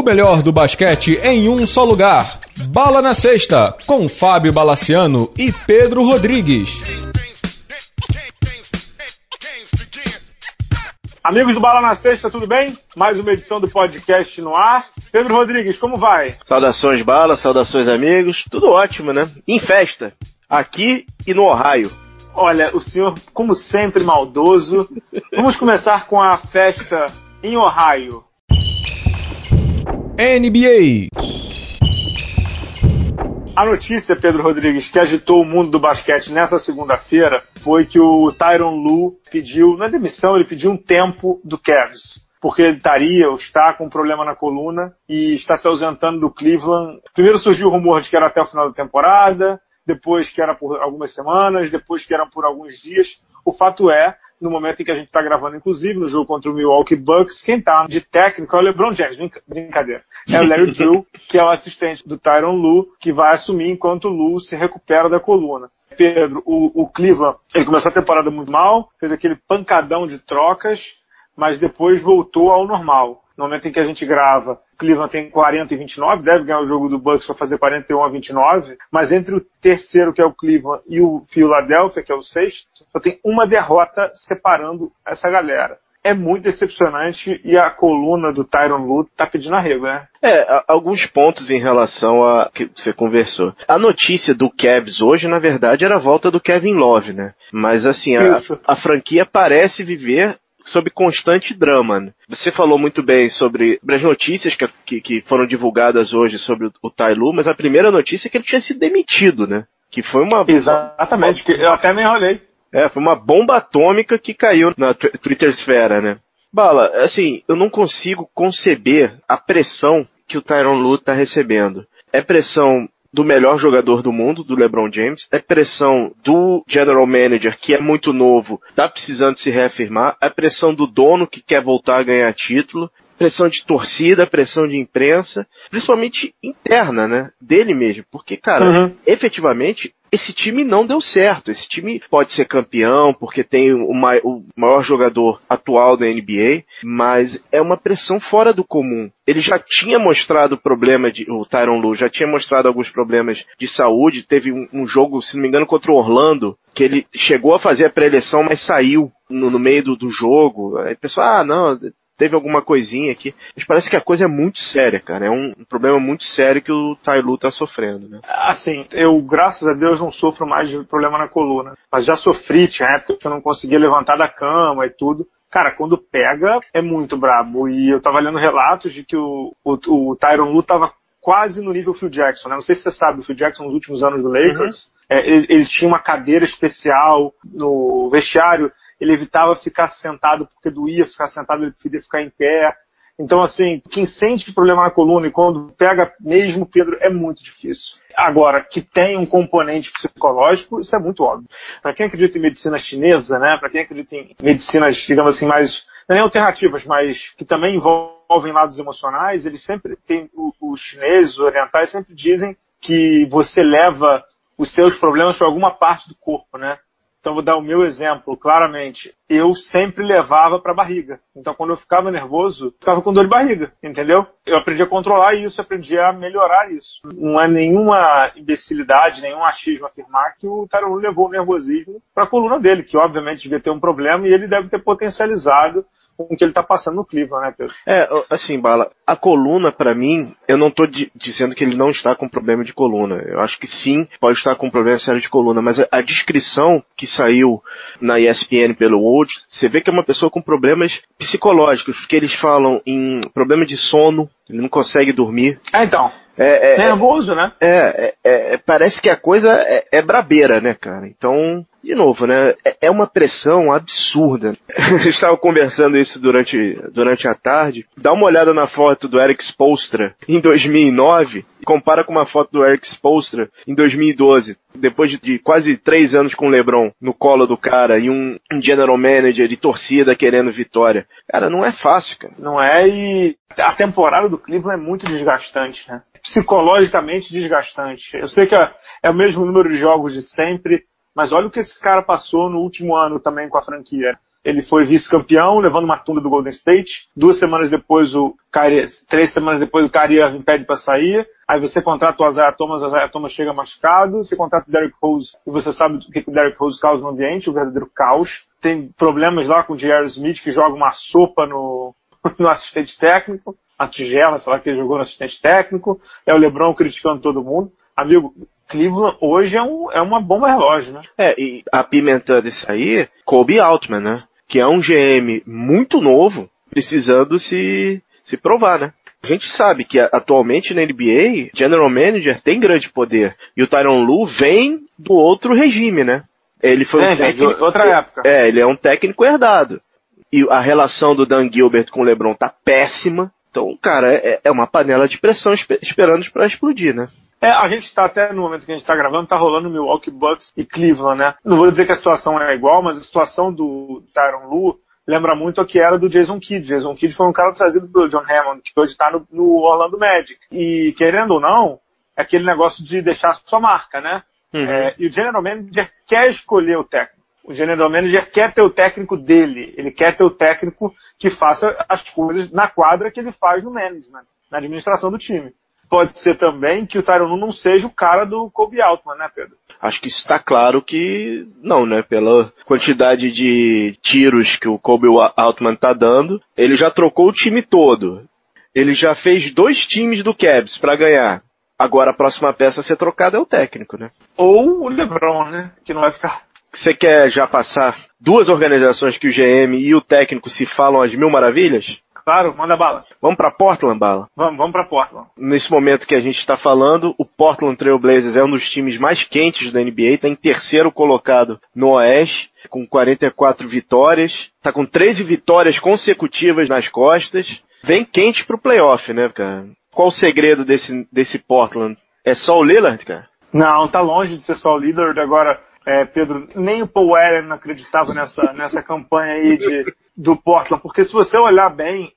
O melhor do basquete em um só lugar. Bala na Sexta, com Fábio Balaciano e Pedro Rodrigues. Amigos do Bala na Sexta, tudo bem? Mais uma edição do podcast no ar. Pedro Rodrigues, como vai? Saudações, Bala, saudações, amigos. Tudo ótimo, né? Em festa, aqui e no Ohio. Olha, o senhor, como sempre, maldoso. Vamos começar com a festa em Ohio. NBA. A notícia, Pedro Rodrigues, que agitou o mundo do basquete nessa segunda-feira foi que o Tyron Lu pediu, na demissão, ele pediu um tempo do Cavs. Porque ele estaria ou está com um problema na coluna e está se ausentando do Cleveland. Primeiro surgiu o rumor de que era até o final da temporada, depois que era por algumas semanas, depois que era por alguns dias. O fato é no momento em que a gente está gravando, inclusive, no jogo contra o Milwaukee Bucks, quem está de técnico é o LeBron James, brincadeira. É o Larry Drew, que é o assistente do Tyron Lu, que vai assumir enquanto o Lu se recupera da coluna. Pedro, o, o Cleveland, ele começou a temporada muito mal, fez aquele pancadão de trocas, mas depois voltou ao normal no momento em que a gente grava, Cleveland tem 40 e 29, deve ganhar o jogo do Bucks para fazer 41 a 29, mas entre o terceiro, que é o Cleveland, e o Philadelphia, que é o sexto, só tem uma derrota separando essa galera é muito decepcionante e a coluna do Tyron Lu tá pedindo arrego, né? É, alguns pontos em relação a que você conversou. A notícia do Cavs hoje, na verdade, era a volta do Kevin Love, né? Mas assim, a, a, franquia parece viver sob constante drama. Né? Você falou muito bem sobre, sobre as notícias que, que, que, foram divulgadas hoje sobre o, o Tai Lu, mas a primeira notícia é que ele tinha sido demitido, né? Que foi uma. Exatamente, que eu até me enrolei. É, foi uma bomba atômica que caiu na Twitter esfera, né? Bala, assim, eu não consigo conceber a pressão que o Tyron Lu tá recebendo. É pressão do melhor jogador do mundo, do LeBron James, é pressão do general manager, que é muito novo, tá precisando se reafirmar, é pressão do dono que quer voltar a ganhar título, pressão de torcida, pressão de imprensa, principalmente interna, né? Dele mesmo. Porque, cara, uhum. efetivamente, esse time não deu certo. Esse time pode ser campeão porque tem o, maior jogador atual da NBA, mas é uma pressão fora do comum. Ele já tinha mostrado problema de. O Tyron Lu já tinha mostrado alguns problemas de saúde. Teve um, um jogo, se não me engano, contra o Orlando, que ele chegou a fazer a pré-eleição, mas saiu no, no meio do, do jogo. Aí o pessoal, ah, não, teve alguma coisinha aqui. Mas parece que a coisa é muito séria, cara. É um, problema muito sério que o Tailu tá sofrendo, né? Assim, eu, graças a Deus, não sofro mais de problema na coluna. Mas já sofri, tinha época que eu não conseguia levantar da cama e tudo. Cara, quando pega, é muito brabo. E eu tava lendo relatos de que o, o, o Tyron Lu tava quase no nível Phil Jackson, né? Não sei se você sabe, o Phil Jackson nos últimos anos do Lakers, uhum. é, ele, ele, tinha uma cadeira especial no vestiário ele evitava ficar sentado porque doía ficar sentado, ele preferia ficar em pé. Então, assim, quem sente problema na coluna e quando pega mesmo, Pedro, é muito difícil. Agora, que tem um componente psicológico, isso é muito óbvio. Para quem acredita em medicina chinesa, né, para quem acredita em medicinas, digamos assim, mais, não é nem alternativas, mas que também envolvem lados emocionais, eles sempre têm, os chineses, os orientais sempre dizem que você leva os seus problemas para alguma parte do corpo, né? Então vou dar o meu exemplo claramente. Eu sempre levava para barriga. Então quando eu ficava nervoso, ficava com dor de barriga, entendeu? Eu aprendi a controlar isso, aprendi a melhorar isso. Não é nenhuma imbecilidade, nenhum achismo afirmar que o Tarulu levou o nervosismo para a coluna dele, que obviamente devia ter um problema e ele deve ter potencializado com o que ele tá passando no Cleveland, né, Pedro? É, assim, Bala, a coluna, para mim, eu não tô dizendo que ele não está com problema de coluna. Eu acho que sim, pode estar com problema sério de coluna, mas a, a descrição que saiu na ESPN pelo World, você vê que é uma pessoa com problemas psicológicos, porque eles falam em problema de sono, ele não consegue dormir. É, então. É, é, Nervoso, né? É, é, é, parece que a coisa é, é brabeira, né, cara? Então, de novo, né? É, é uma pressão absurda. Eu estava conversando isso durante, durante a tarde. Dá uma olhada na foto do Eric Spolstra em 2009 e compara com uma foto do Eric Spolstra em 2012. Depois de, quase três anos com o LeBron no colo do cara e um, um general manager de torcida querendo vitória. Cara, não é fácil, cara. Não é e a temporada do Cleveland é muito desgastante, né? psicologicamente desgastante. Eu sei que é, é, o mesmo número de jogos de sempre, mas olha o que esse cara passou no último ano também com a franquia. ele foi vice-campeão, levando uma tunda do Golden State. Duas semanas depois, o Kyrie, três semanas depois, o Kyrie Irving pede para sair. Aí você contrata o Isaiah Thomas, o Isaiah Thomas chega machucado. Você contrata o Derrick Rose, e você sabe o que o Derrick Rose causa no ambiente, o verdadeiro caos. Tem problemas lá com o J.R. Smith, que joga uma sopa no, no assistente técnico. A tigela, sei lá, que ele jogou no assistente técnico. É o LeBron criticando todo mundo. Amigo, Cleveland hoje é, um, é uma bomba relógio, né? É, e apimentando isso aí, Kobe Altman, né? Que é um GM muito novo, precisando se, se provar, né? A gente sabe que atualmente na NBA, General Manager tem grande poder. E o Tyron Lu vem do outro regime, né? Ele foi é, um técnico, outra época. É, ele é um técnico herdado. E a relação do Dan Gilbert com o LeBron tá péssima. Então, cara, é, é uma panela de pressão esperando para explodir, né? É, a gente está até no momento que a gente está gravando, está rolando Milwaukee Bucks e Cleveland, né? Não vou dizer que a situação é igual, mas a situação do Tyron Lu lembra muito a que era do Jason Kidd. Jason Kidd foi um cara trazido pelo John Hammond, que hoje está no, no, Orlando Magic. E, querendo ou não, é aquele negócio de deixar sua marca, né? Uhum. É, e o General Manager quer escolher o técnico. O General Manager quer ter o técnico dele. Ele quer ter o técnico que faça as coisas na quadra que ele faz no management, na administração do time pode ser também que o Tyron não seja o cara do Kobe Altman, né, Pedro? Acho que está claro que não, né? Pela quantidade de tiros que o Kobe Altman está dando, ele já trocou o time todo. Ele já fez dois times do Cavs para ganhar. Agora a próxima peça a ser trocada é o técnico, né? Ou o LeBron, né? Que não vai ficar. Você quer já passar duas organizações que o GM e o técnico se falam as mil maravilhas? Claro, manda bala. Vamos para Portland, bala? Vamos, vamos para Portland. Nesse momento que a gente está falando, o Portland Trail Blazers é um dos times mais quentes da NBA, está em terceiro colocado no Oeste, com 44 vitórias, está com 13 vitórias consecutivas nas costas. Vem quente pro playoff, né, cara? Qual o segredo desse, desse Portland? É só o Lillard, cara? Não, tá longe de ser só o Lillard. Agora, é, Pedro, nem o Paul Allen acreditava nessa, nessa campanha aí de, do Portland, porque se você olhar bem,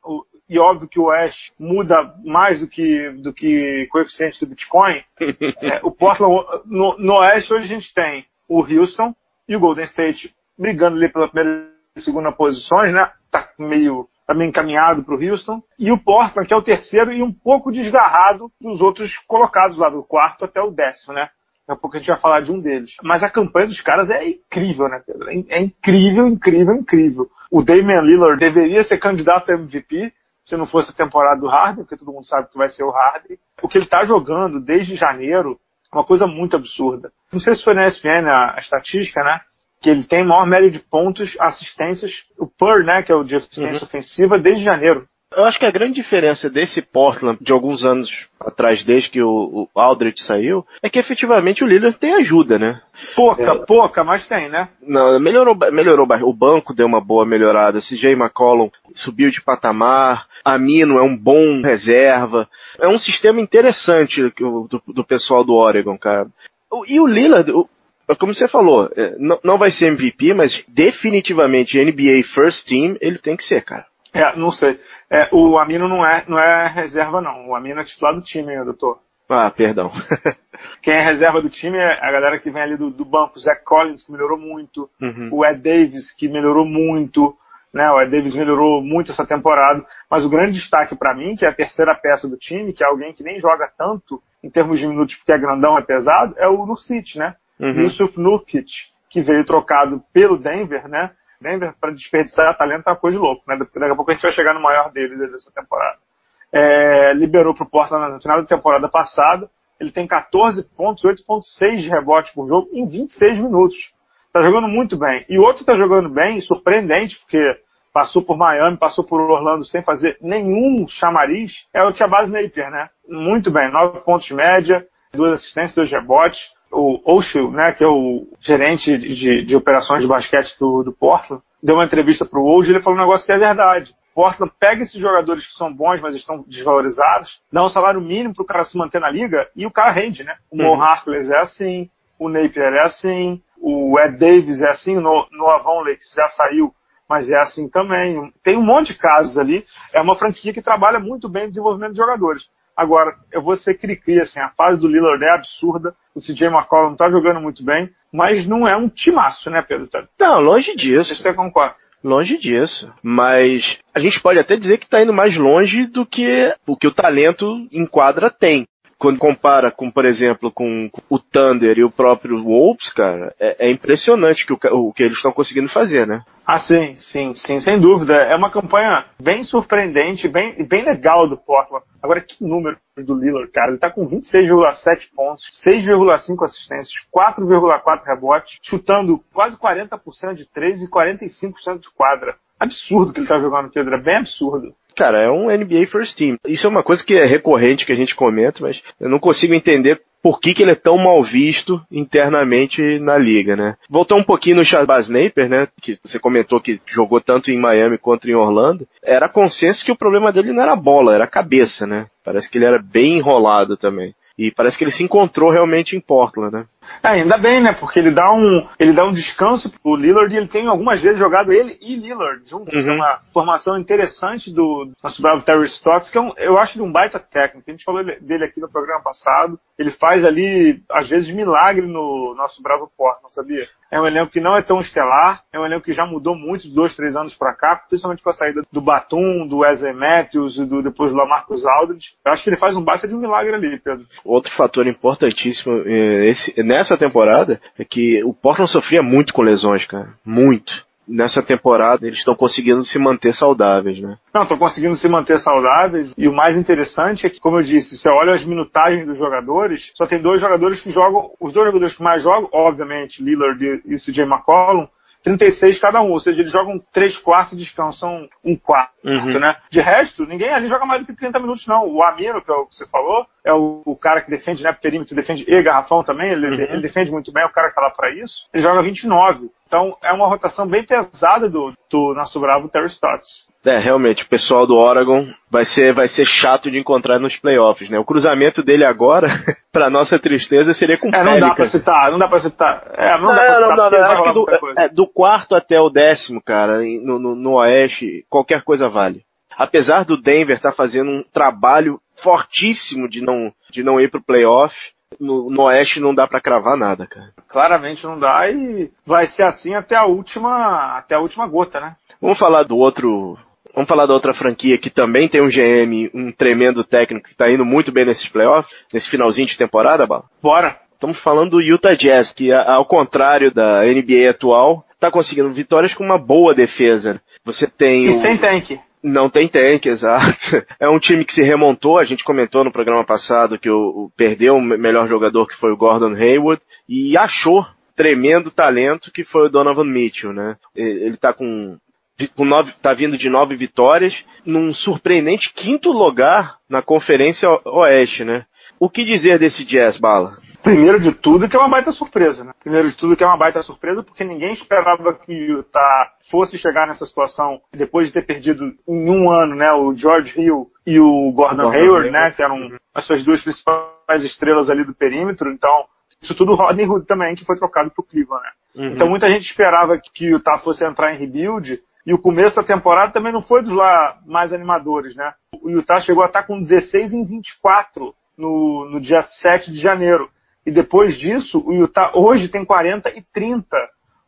e óbvio que o West muda mais do que, do que coeficiente do Bitcoin, é, o Portland, no, no Oeste hoje a gente tem o Houston e o Golden State brigando ali pela primeira e segunda posições, né? Tá meio, tá meio encaminhado para o Houston. E o Portland, que é o terceiro e um pouco desgarrado dos outros colocados lá do quarto até o décimo, né? Daqui a pouco a gente vai falar de um deles. Mas a campanha dos caras é incrível, né, Pedro? É incrível, incrível, incrível. O Damian Lillard deveria ser candidato a MVP se não fosse a temporada do Harden, porque todo mundo sabe que vai ser o Harden. O que ele está jogando desde janeiro é uma coisa muito absurda. Não sei se foi na ESPN a, a estatística, né? Que ele tem maior média de pontos, assistências, o PER, né? Que é o de eficiência uhum. ofensiva, desde janeiro. Eu acho que a grande diferença desse Portland de alguns anos atrás, desde que o, o Aldrich saiu, é que efetivamente o Lillard tem ajuda, né? Pouca, é. pouca, mas tem, né? Não, melhorou, melhorou. O banco deu uma boa melhorada. CJ McCollum subiu de patamar. Amino é um bom reserva. É um sistema interessante do, do pessoal do Oregon, cara. E o Lillard, como você falou, é, não vai ser MVP, mas definitivamente NBA First Team ele tem que ser, cara. É, não sei. É, o Amino não é, não é reserva, não. O Amino é titular do time, doutor. Ah, perdão. Quem é reserva do time é a galera que vem ali do, do banco. O Zach Collins, que melhorou muito. Uhum. O Ed Davis, que melhorou muito. Né? O Ed Davis melhorou muito essa temporada. Mas o grande destaque para mim, que é a terceira peça do time, que é alguém que nem joga tanto em termos de minutos porque é grandão, é pesado, é o Nurkic, né? Uhum. Yusuf Nurkic, que veio trocado pelo Denver, né? Denver para desperdiçar talento é uma coisa de louco, né? Daqui a pouco a gente vai chegar no maior dele dessa temporada. É, liberou para o no final da temporada passada. Ele tem 14 pontos, 8.6 de rebote por jogo em 26 minutos. Tá jogando muito bem. E outro tá jogando bem, surpreendente, porque passou por Miami, passou por Orlando sem fazer nenhum chamariz, é o Tiabaz Napier, né? Muito bem, 9 pontos de média, duas assistências, dois rebotes o Oshio, né, que é o gerente de, de operações de basquete do, do Portland, deu uma entrevista para o Woj e ele falou um negócio que é verdade. Portland pega esses jogadores que são bons, mas estão desvalorizados, dá um salário mínimo para o cara se manter na liga e o cara rende, né? O uhum. Mo Harkless é assim, o Napier é assim, o Ed Davis é assim, o Noah Vonleh que já saiu, mas é assim também. Tem um monte de casos ali. É uma franquia que trabalha muito bem no desenvolvimento de jogadores. Agora, eu vou ser cri-cri, assim, a fase do Lillard é absurda, o CJ McCollum tá jogando muito bem, mas não é um timaço, né, Pedro? Não, longe disso. Você concorda? Longe disso. Mas a gente pode até dizer que está indo mais longe do que o que o talento em quadra tem quando compara com, por exemplo, com o Thunder e o próprio Wolves, cara, é, é impressionante que o, o, que eles estão conseguindo fazer, né? Ah, sim, sim, sim, sem dúvida. É uma campanha bem surpreendente, bem, bem legal do Portland. Agora, que número do Lillard, cara? Ele tá com 26,7 pontos, 6,5 assistências, 4,4 rebotes, chutando quase 40% de 3 e 45% de quadra. Absurdo que ele tá jogando, Pedro. É bem absurdo. Cara, é um NBA First Team. Isso é uma coisa que é recorrente que a gente comenta, mas eu não consigo entender por que, que ele é tão mal visto internamente na liga, né? Voltar um pouquinho no Shabazz Napier, né? Que você comentou que jogou tanto em Miami quanto em Orlando. Era consenso que o problema dele não era a bola, era a cabeça, né? Parece que ele era bem enrolado também. E parece que ele se encontrou realmente em Portland, né? É, ainda bem, né? Porque ele dá um, ele dá um descanso pro Lillard e ele tem algumas vezes jogado ele e Lillard juntos. Uhum. É uma formação interessante do nosso bravo Terry Stotts, que é um, eu acho ele um baita técnico. A gente falou dele aqui no programa passado. Ele faz ali, às vezes, milagre no nosso bravo Portland, sabia? É um elenco que não é tão estelar, é um elenco que já mudou muito de dois, três anos para cá, principalmente com a saída do Batum, do Wesley Matthews e do, depois do Lamarcus Aldridge. Eu acho que ele faz um baita de um milagre ali, Pedro. Outro fator importantíssimo eh, esse, nessa temporada é que o Portland sofria muito com lesões, cara. Muito nessa temporada eles estão conseguindo se manter saudáveis, né? Não, estão conseguindo se manter saudáveis. E o mais interessante é que, como eu disse, você olha as minutagens dos jogadores, só tem dois jogadores que jogam, os dois jogadores que mais jogam, obviamente, Lillard e CJ McCollum, 36 cada um, ou seja, eles jogam 3 quartos e descansam um quarto, uhum. né? De resto, ninguém ali joga mais do que 30 minutos, não. O Amino, que é o que você falou, é o, o cara que defende, né, perímetro, defende e garrafão também, ele, uhum. ele, defende muito bem, é o cara que tá lá pra isso. Ele joga 29. Então, é uma rotação bem pesada do, do nosso bravo Terry Stotts. É, realmente, o pessoal do Oregon vai ser, vai ser chato de encontrar nos playoffs, né? O cruzamento dele agora, pra nossa tristeza, seria com o É, não dá pra citar, não dá pra citar. É, não, não dá pra citar. Não, não, não, acho que do, é, do, quarto até o décimo, cara, no, no, no Oeste, qualquer coisa vale. Apesar do Denver estar tá fazendo um trabalho fortíssimo de não, de não ir pro playoff, no, no Oeste não dá para cravar nada, cara. Claramente não dá e vai ser assim até a última, até a última gota, né? Vamos falar do outro Vamos falar da outra franquia que também tem um GM, um tremendo técnico que está indo muito bem nesses playoffs, nesse finalzinho de temporada, Bala? Bora! Estamos falando do Utah Jazz, que ao contrário da NBA atual, está conseguindo vitórias com uma boa defesa. Você tem. E o... sem tanque. Não tem tanque, exato. É um time que se remontou, a gente comentou no programa passado que o, o perdeu o melhor jogador que foi o Gordon Hayward e achou tremendo talento que foi o Donovan Mitchell, né? Ele tá com com nove, tá vindo de nove vitórias, num surpreendente quinto lugar na Conferência Oeste, né? O que dizer desse Jazz, Bala? Primeiro de tudo que é uma baita surpresa, né? Primeiro de tudo que é uma baita surpresa porque ninguém esperava que o Utah fosse chegar nessa situação depois de ter perdido em um ano, né, o George Hill e o Gordon, Gordon Hayward, né, que eram as suas duas principais estrelas ali do perímetro, então isso tudo Rodney Hood também, que foi trocado pro Cleveland, né? Uhum. Então muita gente esperava que o Utah fosse entrar em rebuild e o começo da temporada também não foi dos lá mais animadores, né? O Utah chegou a estar com 16 em 24 no, no dia 7 de janeiro. E depois disso, o Utah hoje tem 40 e 30.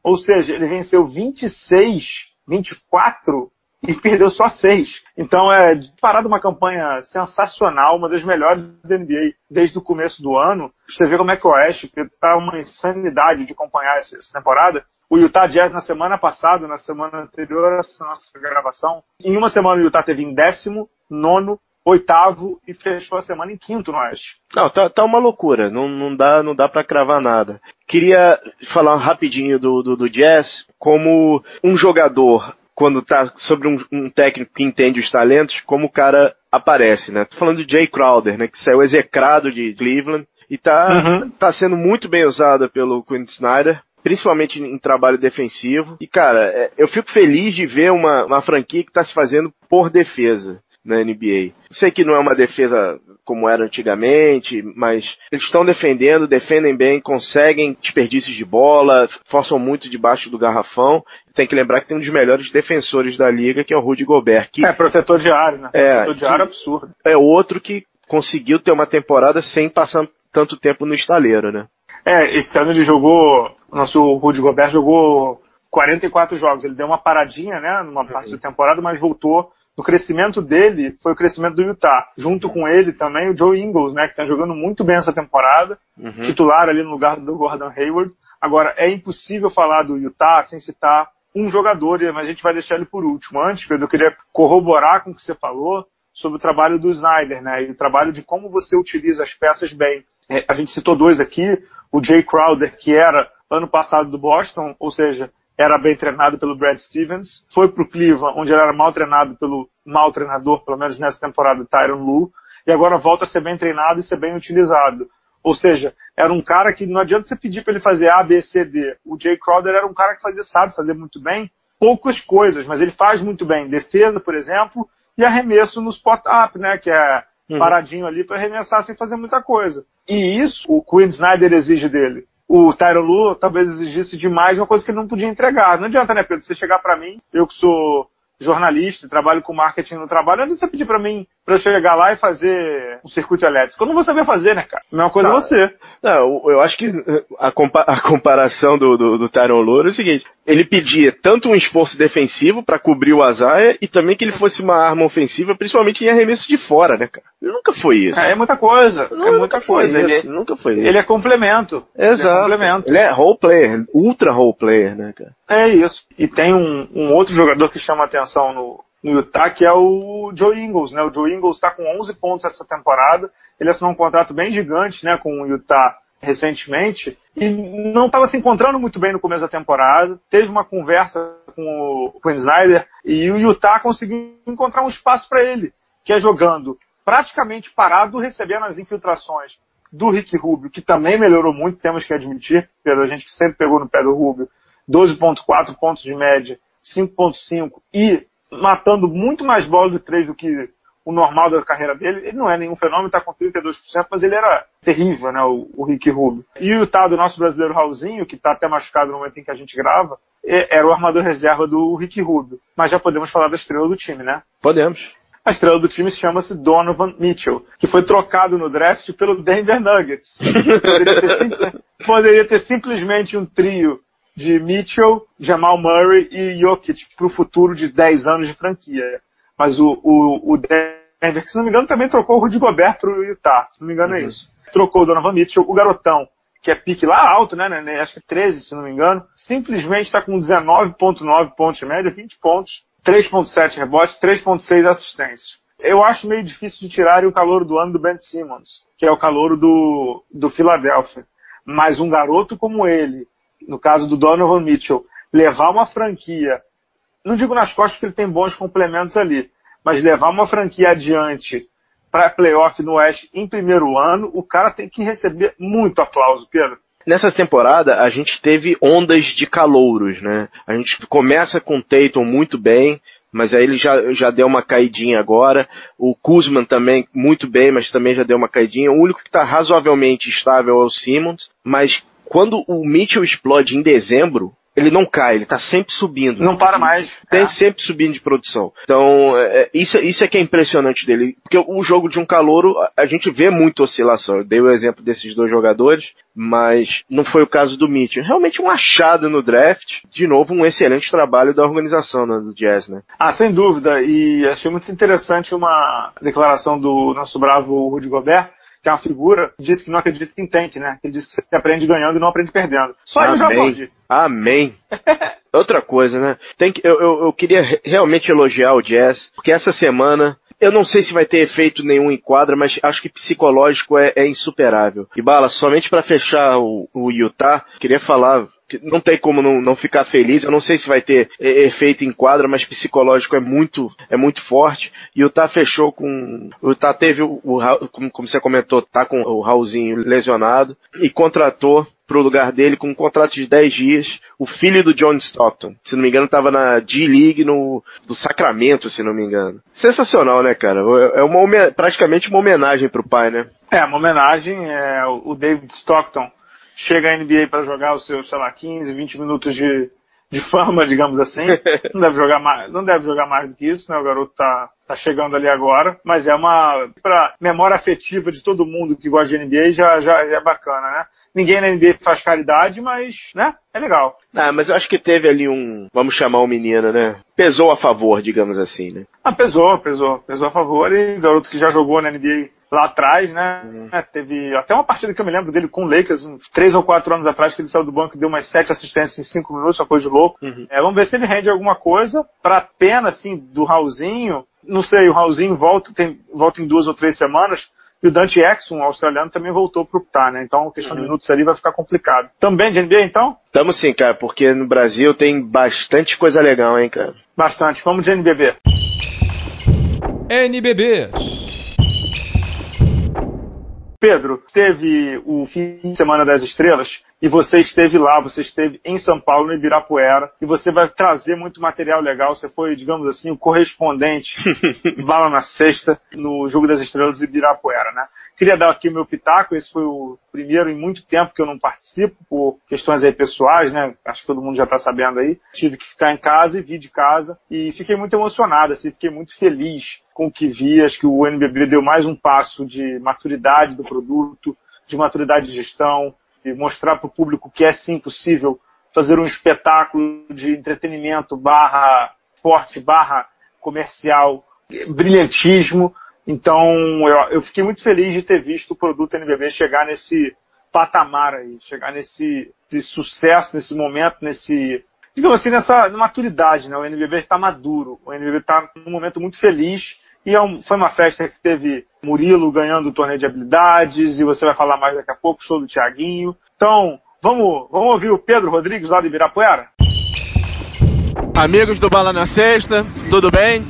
Ou seja, ele venceu 26, 24 e perdeu só 6. Então é parado uma campanha sensacional, uma das melhores da NBA desde o começo do ano. Você vê como é que o Oeste está uma insanidade de acompanhar essa temporada. O Utah Jazz na semana passada, na semana anterior essa nossa gravação, em uma semana o Utah teve em décimo, nono, oitavo e fechou a semana em quinto no Oeste. Não, tá, tá uma loucura, não, não dá, não dá para cravar nada. Queria falar rapidinho do, do, do Jazz como um jogador quando tá sobre um, um, técnico que entende os talentos, como o cara aparece, né? Tô falando de Jay Crowder, né? Que saiu execrado de Cleveland e tá, uhum. tá sendo muito bem usado pelo Quinn Snyder principalmente em trabalho defensivo. E, cara, é, eu fico feliz de ver uma, uma franquia que está se fazendo por defesa na NBA. Sei que não é uma defesa como era antigamente, mas eles estão defendendo, defendem bem, conseguem desperdícios de bola, forçam muito debaixo do garrafão. Tem que lembrar que tem um dos melhores defensores da liga, que é o Rudy Gobert. Que, é, protetor de área, né? É, protetor de área absurdo. É outro que conseguiu ter uma temporada sem passar tanto tempo no estaleiro, né? É, esse ano ele jogou, o nosso Rudy Gobert jogou 44 jogos. Ele deu uma paradinha, né, numa uhum. parte da temporada, mas voltou. No crescimento dele, foi o crescimento do Utah. Junto com ele também o Joe Ingles, né, que está jogando muito bem essa temporada. Uhum. Titular ali no lugar do Gordon Hayward. Agora, é impossível falar do Utah sem citar um jogador, mas a gente vai deixar ele por último. Antes, Pedro, eu queria corroborar com o que você falou sobre o trabalho do Snyder, né, e o trabalho de como você utiliza as peças bem. É, a gente citou dois aqui, o Jay Crowder, que era ano passado do Boston, ou seja, era bem treinado pelo Brad Stevens, foi para o Cleveland, onde ele era mal treinado pelo mal treinador, pelo menos nessa temporada, Tyron Lu, e agora volta a ser bem treinado e ser bem utilizado. Ou seja, era um cara que não adianta você pedir para ele fazer A, B, C, D. O Jay Crowder era um cara que fazia, sabe fazer muito bem poucas coisas, mas ele faz muito bem defesa, por exemplo, e arremesso no spot-up, né, que é uhum. paradinho ali para arremessar sem fazer muita coisa. E isso o Quinn Snyder exige dele o Tyron Lu talvez exigisse demais uma coisa que ele não podia entregar. Não adianta, né, Pedro? Você chegar para mim, eu que sou jornalista, trabalho com marketing no trabalho, não você pedir para mim para eu chegar lá e fazer um circuito elétrico. Eu não vou saber fazer, né, cara? A mesma coisa é você. Não, eu acho que a, compa a comparação do, do, do Tyron Lue é o seguinte: ele pedia tanto um esforço defensivo para cobrir o Azaia e também que ele fosse uma arma ofensiva, principalmente em arremesso de fora, né, cara? Ele nunca foi isso. É, é muita coisa. Não, é muita coisa. Ele é, nunca foi isso. Ele é complemento. Exato. Ele é, complemento. ele é role player, ultra role player, né, cara? É isso. E tem um, um outro jogador que chama atenção no, no Utah, que é o Joe Ingles, né? O Joe Ingles está com 11 pontos essa temporada. Ele assinou um contrato bem gigante, né, com o Utah recentemente e não estava se encontrando muito bem no começo da temporada. Teve uma conversa com o Quinn Snyder e o Utah conseguiu encontrar um espaço para ele, que é jogando praticamente parado, recebendo as infiltrações do Rick Rubio, que também melhorou muito, temos que admitir, pela gente que sempre pegou no pé do Rubio, 12.4 pontos de média, 5.5 e matando muito mais bola de três do que o normal da carreira dele. Ele não é nenhum fenômeno, está com 32%, mas ele era terrível, né, o, o Rick Rubio. E o tal do nosso brasileiro Raulzinho, que está até machucado no momento em que a gente grava, é, era o armador reserva do Rick Rubio. Mas já podemos falar da estrela do time, né? Podemos. A estrela do time chama-se Donovan Mitchell, que foi trocado no draft pelo Denver Nuggets. poderia, ter, poderia ter simplesmente um trio de Mitchell, Jamal Murray e Jokic para o futuro de 10 anos de franquia. Mas o, o, o Denver, que se não me engano, também trocou o Rudy Gobert para o Utah, se não me engano é uhum. é isso. Trocou o Donovan Mitchell, o garotão, que é pique lá alto, né, né acho que 13, se não me engano, simplesmente está com 19.9 pontos de média, 20 pontos, 3.7 rebotes, 3.6 assistências. Eu acho meio difícil de tirar o calor do ano do Ben Simmons, que é o calor do, do Philadelphia. Mas um garoto como ele, no caso do Donovan Mitchell, levar uma franquia, não digo nas costas que ele tem bons complementos ali, mas levar uma franquia adiante para playoff no Oeste em primeiro ano, o cara tem que receber muito aplauso, Pedro. Nessa temporada, a gente teve ondas de calouros, né? A gente começa com o Tatum muito bem, mas aí ele já, já deu uma caidinha agora. O Kuzman também muito bem, mas também já deu uma caidinha. O único que está razoavelmente estável é o Simmons, mas quando o Mitchell explode em dezembro, ele não cai, ele tá sempre subindo. Não para mais. Tem é. sempre subindo de produção. Então, é, é, isso, isso é que é impressionante dele. Porque o jogo de um calouro, a gente vê muita oscilação. Eu dei o exemplo desses dois jogadores, mas não foi o caso do Mitchell. Realmente um achado no draft. De novo, um excelente trabalho da organização né, do Jazz, né? Ah, sem dúvida. E achei muito interessante uma declaração do nosso bravo Rudy Gobert, que é uma figura que diz que não acredita em tank, né? Que diz que você aprende ganhando e não aprende perdendo. Só Amém. ele já pode. Amém. Outra coisa, né? Tem que, eu, eu, eu queria realmente elogiar o Jazz, porque essa semana eu não sei se vai ter efeito nenhum em quadra, mas acho que psicológico é, é insuperável. E Bala, somente para fechar o, o Utah, queria falar não tem como não, não, ficar feliz. Eu não sei se vai ter efeito em quadra, mas psicológico é muito é muito forte. E o fechou com o teve o, o como você comentou, tá com o Raulzinho lesionado e contratou pro lugar dele com um contrato de 10 dias, o filho do John Stockton. Se não me engano, estava na D-League no, do Sacramento, se não me engano. Sensacional, né, cara? É uma, praticamente uma homenagem pro pai, né? É, uma homenagem. É, o David Stockton chega à NBA para jogar os seus, sei lá, 15, 20 minutos de, de fama, digamos assim. Não deve jogar mais, não deve jogar mais do que isso, né? O garoto tá, tá chegando ali agora, mas é uma para memória afetiva de todo mundo que gosta de NBA já, já, já é bacana, né? Ninguém na NBA faz caridade, mas, né? É legal. Ah, mas eu acho que teve ali um, vamos chamar o menino, né? Pesou a favor, digamos assim, né? Ah, pesou, pesou. Pesou a favor e garoto que já jogou na NBA lá atrás, né? Uhum. É, teve até uma partida que eu me lembro dele com o Lakers, uns três ou quatro anos atrás, que ele saiu do banco e deu umas sete assistências em cinco minutos, uma coisa de louco. Uhum. É, vamos ver se ele rende alguma coisa. Pra pena, assim, do Raulzinho, não sei, o Raulzinho volta, tem, volta em duas ou três semanas. E o Dante Exum, um australiano, também voltou pro PTA, né? Então, a questão uhum. de minutos ali vai ficar complicado. Também de NBA, então? Tamo sim, cara, porque no Brasil tem bastante coisa legal, hein, cara? Bastante. Vamos de NBB. NBB. Pedro, teve o fim de semana das estrelas e você esteve lá, você esteve em São Paulo, no Ibirapuera, e você vai trazer muito material legal. Você foi, digamos assim, o correspondente bala na sexta no Jogo das Estrelas do Ibirapuera, né? Queria dar aqui o meu pitaco, esse foi o primeiro em muito tempo que eu não participo, por questões aí pessoais, né? Acho que todo mundo já está sabendo aí. Tive que ficar em casa e vi de casa, e fiquei muito emocionado, assim, fiquei muito feliz com o que vi. Acho que o NBB deu mais um passo de maturidade do produto, de maturidade de gestão, e mostrar para o público que é sim possível fazer um espetáculo de entretenimento barra esporte, barra comercial, brilhantismo. Então eu, eu, fiquei muito feliz de ter visto o produto NBB chegar nesse patamar aí, chegar nesse, nesse sucesso, nesse momento, nesse digamos assim, nessa maturidade, né? O NBB está maduro, o NBB está num momento muito feliz e é foi uma festa que teve Murilo ganhando o torneio de habilidades, e você vai falar mais daqui a pouco, show do Tiaguinho. Então, vamos, vamos ouvir o Pedro Rodrigues lá do Ibirapuera? Amigos do Bala na Sexta, tudo bem?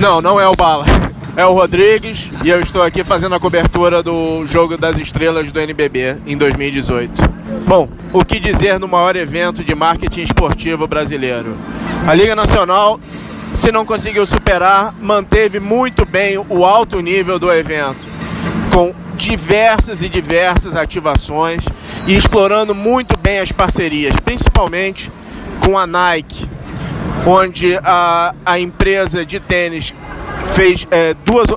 Não, não é o Bala. É o Rodrigues e eu estou aqui fazendo a cobertura do Jogo das Estrelas do NBB em 2018. Bom, o que dizer no maior evento de marketing esportivo brasileiro? A Liga Nacional se não conseguiu superar, manteve muito bem o alto nível do evento, com diversas e diversas ativações e explorando muito bem as parcerias, principalmente com a Nike, onde a, a empresa de tênis fez é, duas,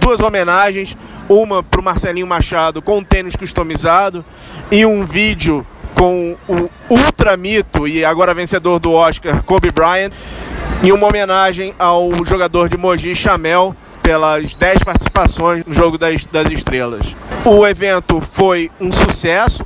duas homenagens, uma para o Marcelinho Machado com tênis customizado e um vídeo com o ultra mito e agora vencedor do Oscar, Kobe Bryant, em uma homenagem ao jogador de Mogi Chamel pelas 10 participações no Jogo das, das Estrelas. O evento foi um sucesso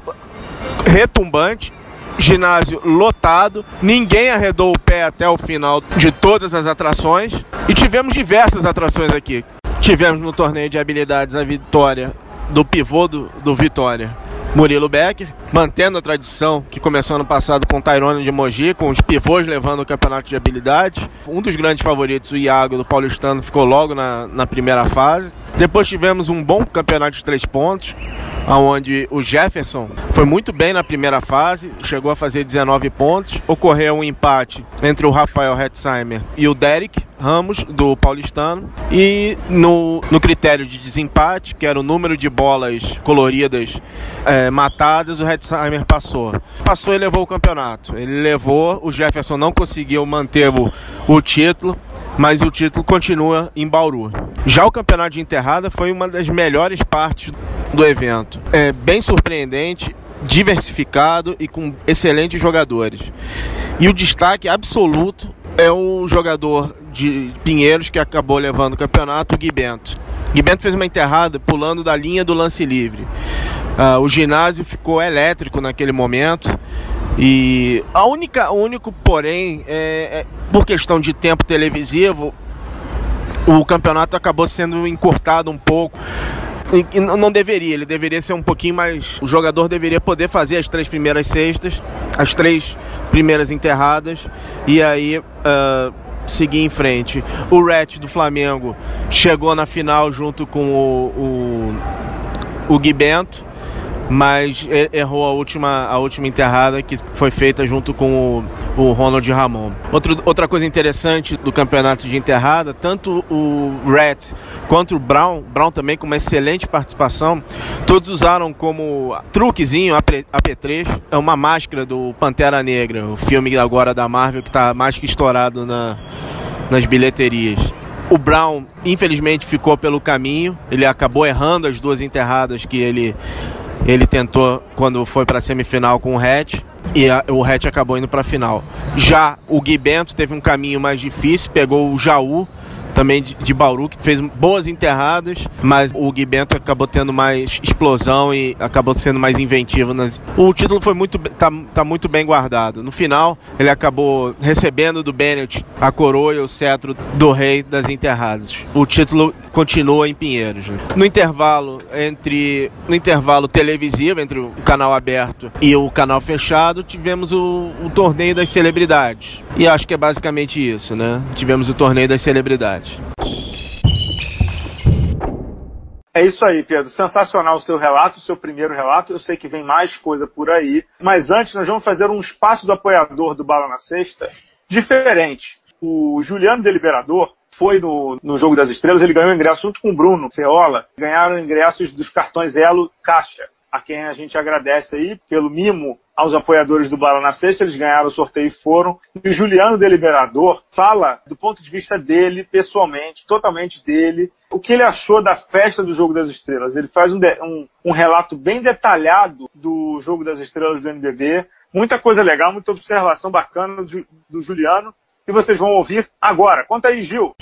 retumbante, ginásio lotado, ninguém arredou o pé até o final de todas as atrações e tivemos diversas atrações aqui. Tivemos no torneio de habilidades a vitória do pivô do, do Vitória, Murilo Becker, mantendo a tradição que começou ano passado com o Tyrone de Mogi, com os pivôs levando o campeonato de habilidade. Um dos grandes favoritos, o Iago do Paulistano, ficou logo na, na primeira fase. Depois tivemos um bom campeonato de três pontos, onde o Jefferson foi muito bem na primeira fase, chegou a fazer 19 pontos. Ocorreu um empate entre o Rafael Hetzheimer e o Derek Ramos, do Paulistano. E no, no critério de desempate, que era o número de bolas coloridas é, matadas, o Hetzheimer passou. Passou e levou o campeonato. Ele levou, o Jefferson não conseguiu manter o, o título mas o título continua em Bauru. Já o campeonato de enterrada foi uma das melhores partes do evento. É bem surpreendente, diversificado e com excelentes jogadores. E o destaque absoluto é o jogador de Pinheiros que acabou levando o campeonato, o Gui Bento. Gui Bento fez uma enterrada pulando da linha do lance livre. Uh, o ginásio ficou elétrico naquele momento. E a única, o único porém, é, é, por questão de tempo televisivo, o campeonato acabou sendo encurtado um pouco. E não deveria, ele deveria ser um pouquinho mais. O jogador deveria poder fazer as três primeiras cestas, as três primeiras enterradas, e aí uh, seguir em frente. O Ret do Flamengo chegou na final junto com o, o, o Gui Bento mas errou a última, a última enterrada que foi feita junto com o, o Ronald Ramon. Outro, outra coisa interessante do campeonato de enterrada, tanto o Rat quanto o Brown, Brown também com uma excelente participação, todos usaram como truquezinho AP3, é uma máscara do Pantera Negra, o filme agora da Marvel que está mais que estourado na, nas bilheterias. O Brown, infelizmente, ficou pelo caminho. Ele acabou errando as duas enterradas que ele Ele tentou quando foi para a semifinal com o Hatch e a, o Hatch acabou indo para a final. Já o Gui Bento teve um caminho mais difícil, pegou o Jaú também de, de Bauru, que fez boas enterradas, mas o Gui Bento acabou tendo mais explosão e acabou sendo mais inventivo. Nas... O título foi muito, tá, tá muito bem guardado. No final, ele acabou recebendo do Bennett a coroa e o cetro do rei das enterradas. O título continua em Pinheiros. Né? No intervalo entre no intervalo televisivo entre o canal aberto e o canal fechado, tivemos o, o torneio das celebridades. E acho que é basicamente isso, né? Tivemos o torneio das celebridades verdade. É isso aí, Pedro. Sensacional o seu relato, o seu primeiro relato. Eu sei que vem mais coisa por aí. Mas antes, nós vamos fazer um espaço do apoiador do Bala na Sexta diferente. O Juliano Deliberador foi no, no Jogo das Estrelas, ele ganhou ingresso junto com o Bruno Feola. Ganharam ingressos dos cartões Elo Caixa a quem a gente agradece aí pelo mimo aos apoiadores do Bala na Sexta, eles ganharam o sorteio e foram. E o Juliano Deliberador fala do ponto de vista dele, pessoalmente, totalmente dele, o que ele achou da festa do Jogo das Estrelas. Ele faz um, um, um relato bem detalhado do Jogo das Estrelas do NBB, muita coisa legal, muita observação bacana do, do Juliano, que vocês vão ouvir agora. Conta aí, Gil.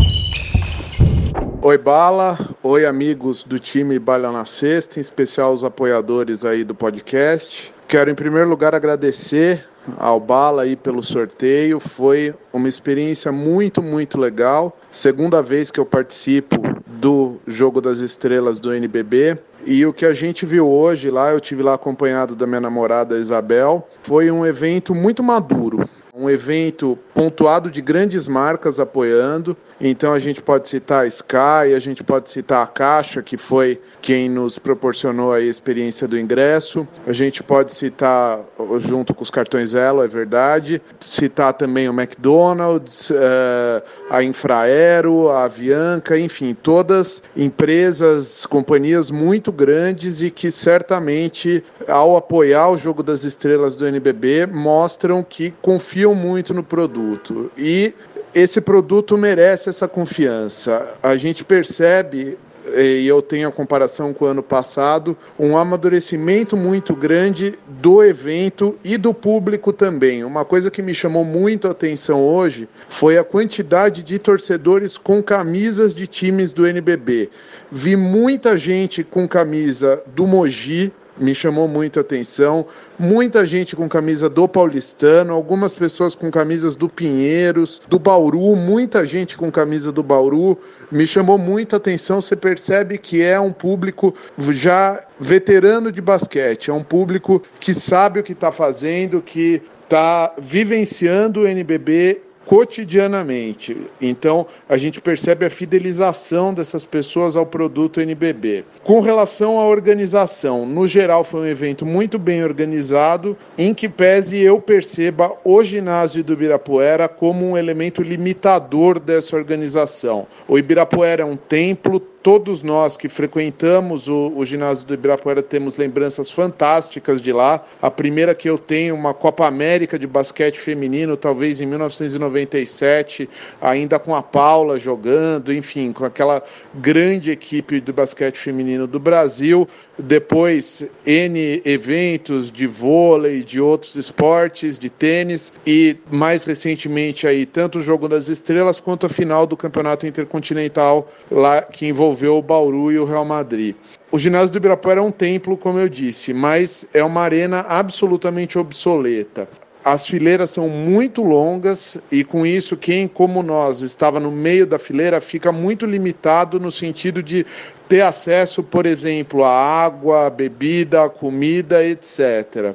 Oi Bala, oi amigos do time Bala na Sexta, em especial os apoiadores aí do podcast. Quero em primeiro lugar agradecer ao Bala aí pelo sorteio, foi uma experiência muito, muito legal. Segunda vez que eu participo do Jogo das Estrelas do NBB. E o que a gente viu hoje lá, eu tive lá acompanhado da minha namorada Isabel, foi um evento muito maduro um evento pontuado de grandes marcas apoiando. Então a gente pode citar a Sky, a gente pode citar a Caixa, que foi quem nos proporcionou a experiência do ingresso. A gente pode citar, junto com os cartões Elo, é verdade, citar também o McDonald's, eh, a Infraero, a Avianca, enfim, todas empresas, companhias muito grandes e que certamente, ao apoiar o Jogo das Estrelas do NBB, mostram que confiam confiam muito no produto e esse produto merece essa confiança. A gente percebe e eu tenho a comparação com o ano passado, um amadurecimento muito grande do evento e do público também. Uma coisa que me chamou muito a atenção hoje foi a quantidade de torcedores com camisas de times do NBB. Vi muita gente com camisa do Mogi, me chamou muito a atenção. Muita gente com camisa do Paulistano, algumas pessoas com camisas do Pinheiros, do Bauru, muita gente com camisa do Bauru. Me chamou muito a atenção. Você percebe que é um público já veterano de basquete, é um público que sabe o que está fazendo, que está vivenciando o NBB cotidianamente. Então, a gente percebe a fidelização dessas pessoas ao produto NBB. Com relação à organização, no geral foi um evento muito bem organizado, em que pese eu perceba o ginásio do Ibirapuera como um elemento limitador dessa organização. O Ibirapuera é um templo todos nós que frequentamos o, o, ginásio do Ibirapuera temos lembranças fantásticas de lá. A primeira que eu tenho, uma Copa América de basquete feminino, talvez em 1997, ainda com a Paula jogando, enfim, com aquela grande equipe de basquete feminino do Brasil. Depois, N eventos de vôlei, de outros esportes, de tênis e mais recentemente aí tanto o Jogo das Estrelas quanto a final do Campeonato Intercontinental lá que envolveu envolveu o Bauru e o Real Madrid. O ginásio do Ibirapuera é um templo, como eu disse, mas é uma arena absolutamente obsoleta. As fileiras são muito longas e com isso quem, como nós, estava no meio da fileira fica muito limitado no sentido de ter acesso, por exemplo, à água, bebida, comida, etc.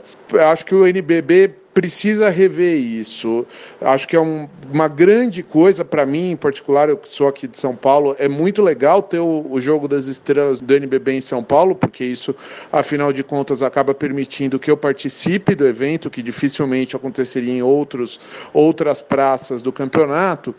Acho que o NBB precisa rever isso. Acho que é um, uma grande coisa para mim, em particular, eu sou aqui de São Paulo, é muito legal ter o, o, jogo das estrelas do NBB em São Paulo, porque isso, afinal de contas, acaba permitindo que eu participe do evento, que dificilmente aconteceria em outros, outras praças do campeonato,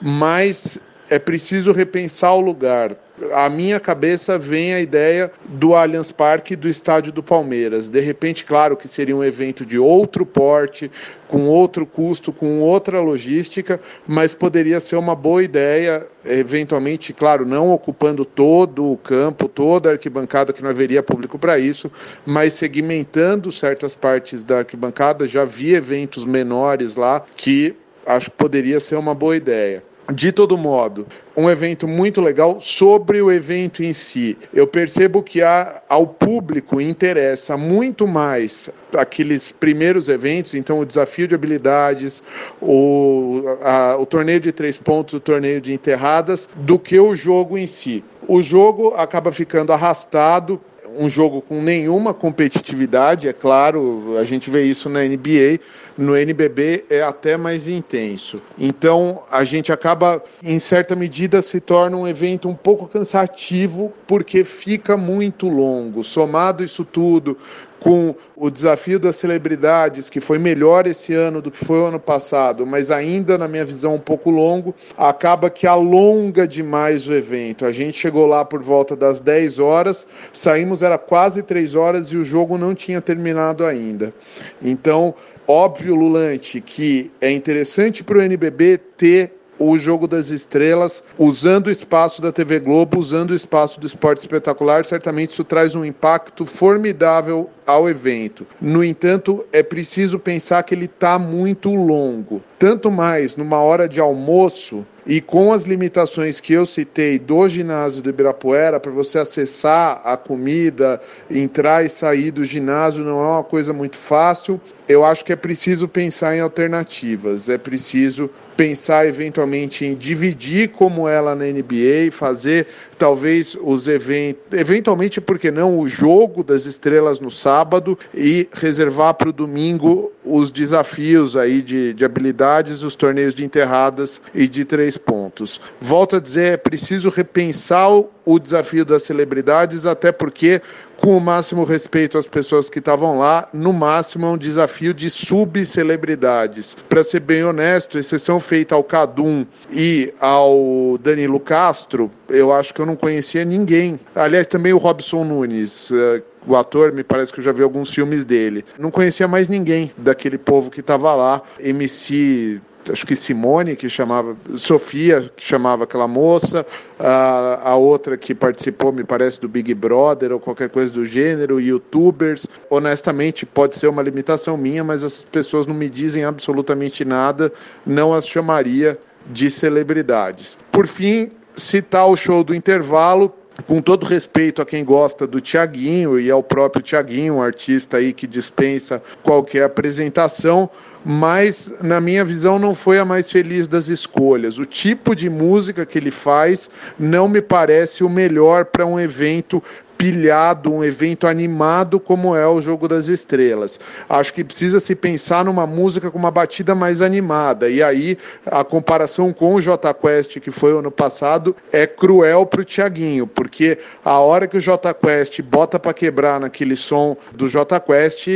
mas é preciso repensar o lugar. A minha cabeça vem a ideia do Allianz Parque do estádio do Palmeiras. De repente, claro que seria um evento de outro porte, com outro custo, com outra logística, mas poderia ser uma boa ideia, eventualmente, claro, não ocupando todo o campo, toda a arquibancada, que não haveria público para isso, mas segmentando certas partes da arquibancada. Já vi eventos menores lá que acho que poderia ser uma boa ideia. De todo modo, um evento muito legal sobre o evento em si. Eu percebo que há, ao público interessa muito mais aqueles primeiros eventos, então o desafio de habilidades, o, a, o torneio de três pontos, o torneio de enterradas, do que o jogo em si. O jogo acaba ficando arrastado um jogo com nenhuma competitividade, é claro, a gente vê isso na NBA, no NBB é até mais intenso. Então, a gente acaba, em certa medida, se torna um evento um pouco cansativo, porque fica muito longo. Somado isso tudo com o desafio das celebridades, que foi melhor esse ano do que foi o ano passado, mas ainda, na minha visão, um pouco longo, acaba que alonga demais o evento. A gente chegou lá por volta das 10 horas, saímos, era quase 3 horas e o jogo não tinha terminado ainda. Então, óbvio, Lulante, que é interessante para o NBB ter o Jogo das Estrelas, usando o espaço da TV Globo, usando o espaço do esporte espetacular, certamente isso traz um impacto formidável ao evento. No entanto, é preciso pensar que ele está muito longo. Tanto mais numa hora de almoço e com as limitações que eu citei do ginásio do Ibirapuera, para você acessar a comida, entrar e sair do ginásio não é uma coisa muito fácil. Eu acho que é preciso pensar em alternativas, é preciso pensar eventualmente em dividir como ela na NBA, fazer talvez os eventos, eventualmente, porque não, o jogo das estrelas no sábado e reservar para o domingo os desafios aí de, de habilidades, os torneios de enterradas e de três pontos. Volto a dizer, é preciso repensar o, o desafio das celebridades, até porque com o máximo respeito às pessoas que estavam lá, no máximo é um desafio de subcelebridades. Para ser bem honesto, exceção feita ao Cadum e ao Danilo Castro, eu acho que eu não conhecia ninguém. Aliás, também o Robson Nunes. Eh, o ator, me parece que eu já vi alguns filmes dele. Não conhecia mais ninguém daquele povo que estava lá. MC acho que Simone, que chamava, Sofia, que chamava aquela moça, a, a outra que participou, me parece, do Big Brother ou qualquer coisa do gênero, youtubers. Honestamente, pode ser uma limitação minha, mas essas pessoas não me dizem absolutamente nada, não as chamaria de celebridades. Por fim, citar o show do intervalo, com todo respeito a quem gosta do Tiaguinho e ao próprio Tiaguinho, um artista aí que dispensa qualquer apresentação, mas na minha visão não foi a mais feliz das escolhas. O tipo de música que ele faz não me parece o melhor para um evento pilhado, um evento animado como é o Jogo das Estrelas. Acho que precisa se pensar numa música com uma batida mais animada. E aí a comparação com o J Quest que foi ano passado é cruel para o Tiaguinho, porque a hora que o J Quest bota para quebrar naquele som do J Quest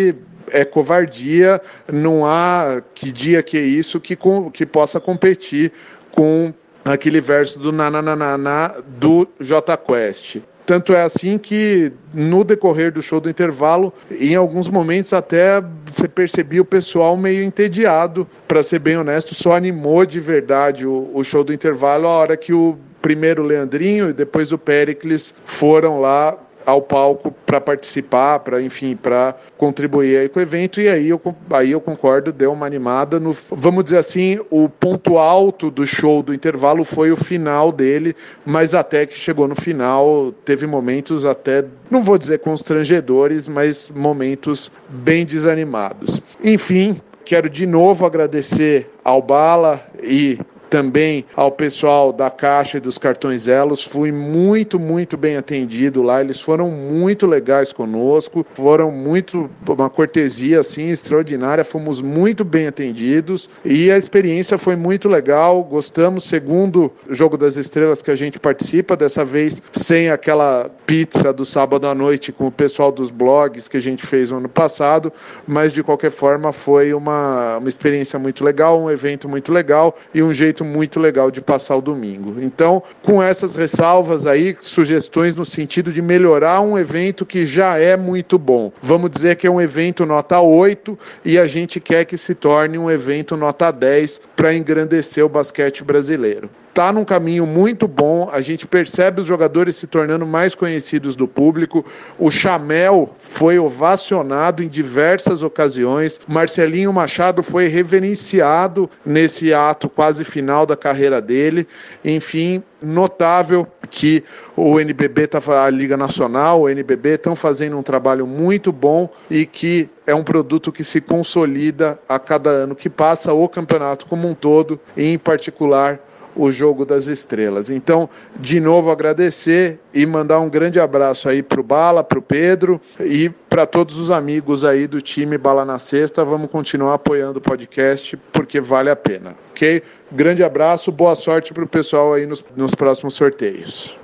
é covardia, não há que dia que é isso que, com, que possa competir com aquele verso do nananana do J Quest. Tanto é assim que no decorrer do show do intervalo, em alguns momentos até você percebia o pessoal meio entediado, para ser bem honesto, só animou de verdade o, o show do intervalo a hora que o primeiro Leandrinho e depois o Pericles foram lá ao palco para participar, para enfim, para contribuir aí com o evento. E aí eu, aí eu concordo, deu uma animada. No, vamos dizer assim, o ponto alto do show do intervalo foi o final dele, mas até que chegou no final, teve momentos até, não vou dizer constrangedores, mas momentos bem desanimados. Enfim, quero de novo agradecer ao Bala e também ao pessoal da Caixa e dos cartões Elos. Fui muito, muito bem atendido lá. Eles foram muito legais conosco, foram muito uma cortesia assim extraordinária. Fomos muito bem atendidos e a experiência foi muito legal. Gostamos, segundo Jogo das Estrelas que a gente participa, dessa vez sem aquela pizza do sábado à noite com o pessoal dos blogs que a gente fez no ano passado, mas de qualquer forma foi uma, uma experiência muito legal, um evento muito legal e um jeito muito legal de passar o domingo. Então, com essas ressalvas aí, sugestões no sentido de melhorar um evento que já é muito bom. Vamos dizer que é um evento nota 8 e a gente quer que se torne um evento nota 10 para engrandecer o basquete brasileiro está num caminho muito bom. A gente percebe os jogadores se tornando mais conhecidos do público. O Chamel foi ovacionado em diversas ocasiões. Marcelinho Machado foi reverenciado nesse ato quase final da carreira dele. Enfim, notável que o NBB tá, a Liga Nacional, o NBB estão fazendo um trabalho muito bom e que é um produto que se consolida a cada ano que passa o campeonato como um todo, e em particular o jogo das estrelas. Então, de novo agradecer e mandar um grande abraço aí para o Bala, para o Pedro e para todos os amigos aí do time Bala na Sexta. Vamos continuar apoiando o podcast porque vale a pena, ok? Grande abraço, boa sorte para o pessoal aí nos, nos próximos sorteios.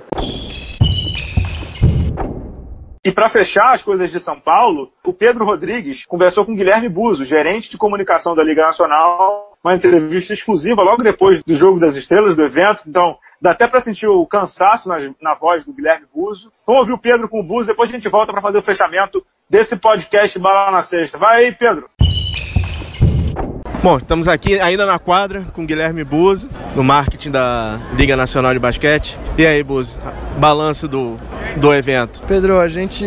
E para fechar as coisas de São Paulo, o Pedro Rodrigues conversou com Guilherme Buzo, gerente de comunicação da Liga Nacional, uma entrevista exclusiva logo depois do Jogo das Estrelas, do evento. Então, dá até para sentir o cansaço na, na, voz do Guilherme Buzo. Vamos ouvir o Pedro com o Buzo, depois a gente volta para fazer o fechamento desse podcast Bala na Sexta. Vai aí, Pedro! Bom, estamos aqui ainda na quadra com Guilherme Buzo, no marketing da Liga Nacional de Basquete. E aí, Buzo, balanço do, do evento? Pedro, a gente,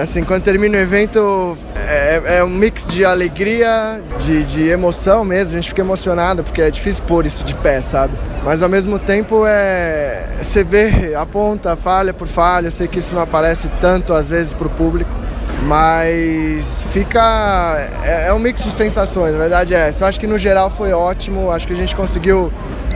assim, quando termina o evento, é, é um mix de alegria, de, de emoção mesmo. A gente fica emocionado porque é difícil pôr isso de pé, sabe? Mas ao mesmo tempo é. Você vê a ponta, falha por falha. Eu sei que isso não aparece tanto às vezes para o público mas fica. É, é, um mix de sensações, na verdade é. Eu acho que no geral foi ótimo, acho que a gente conseguiu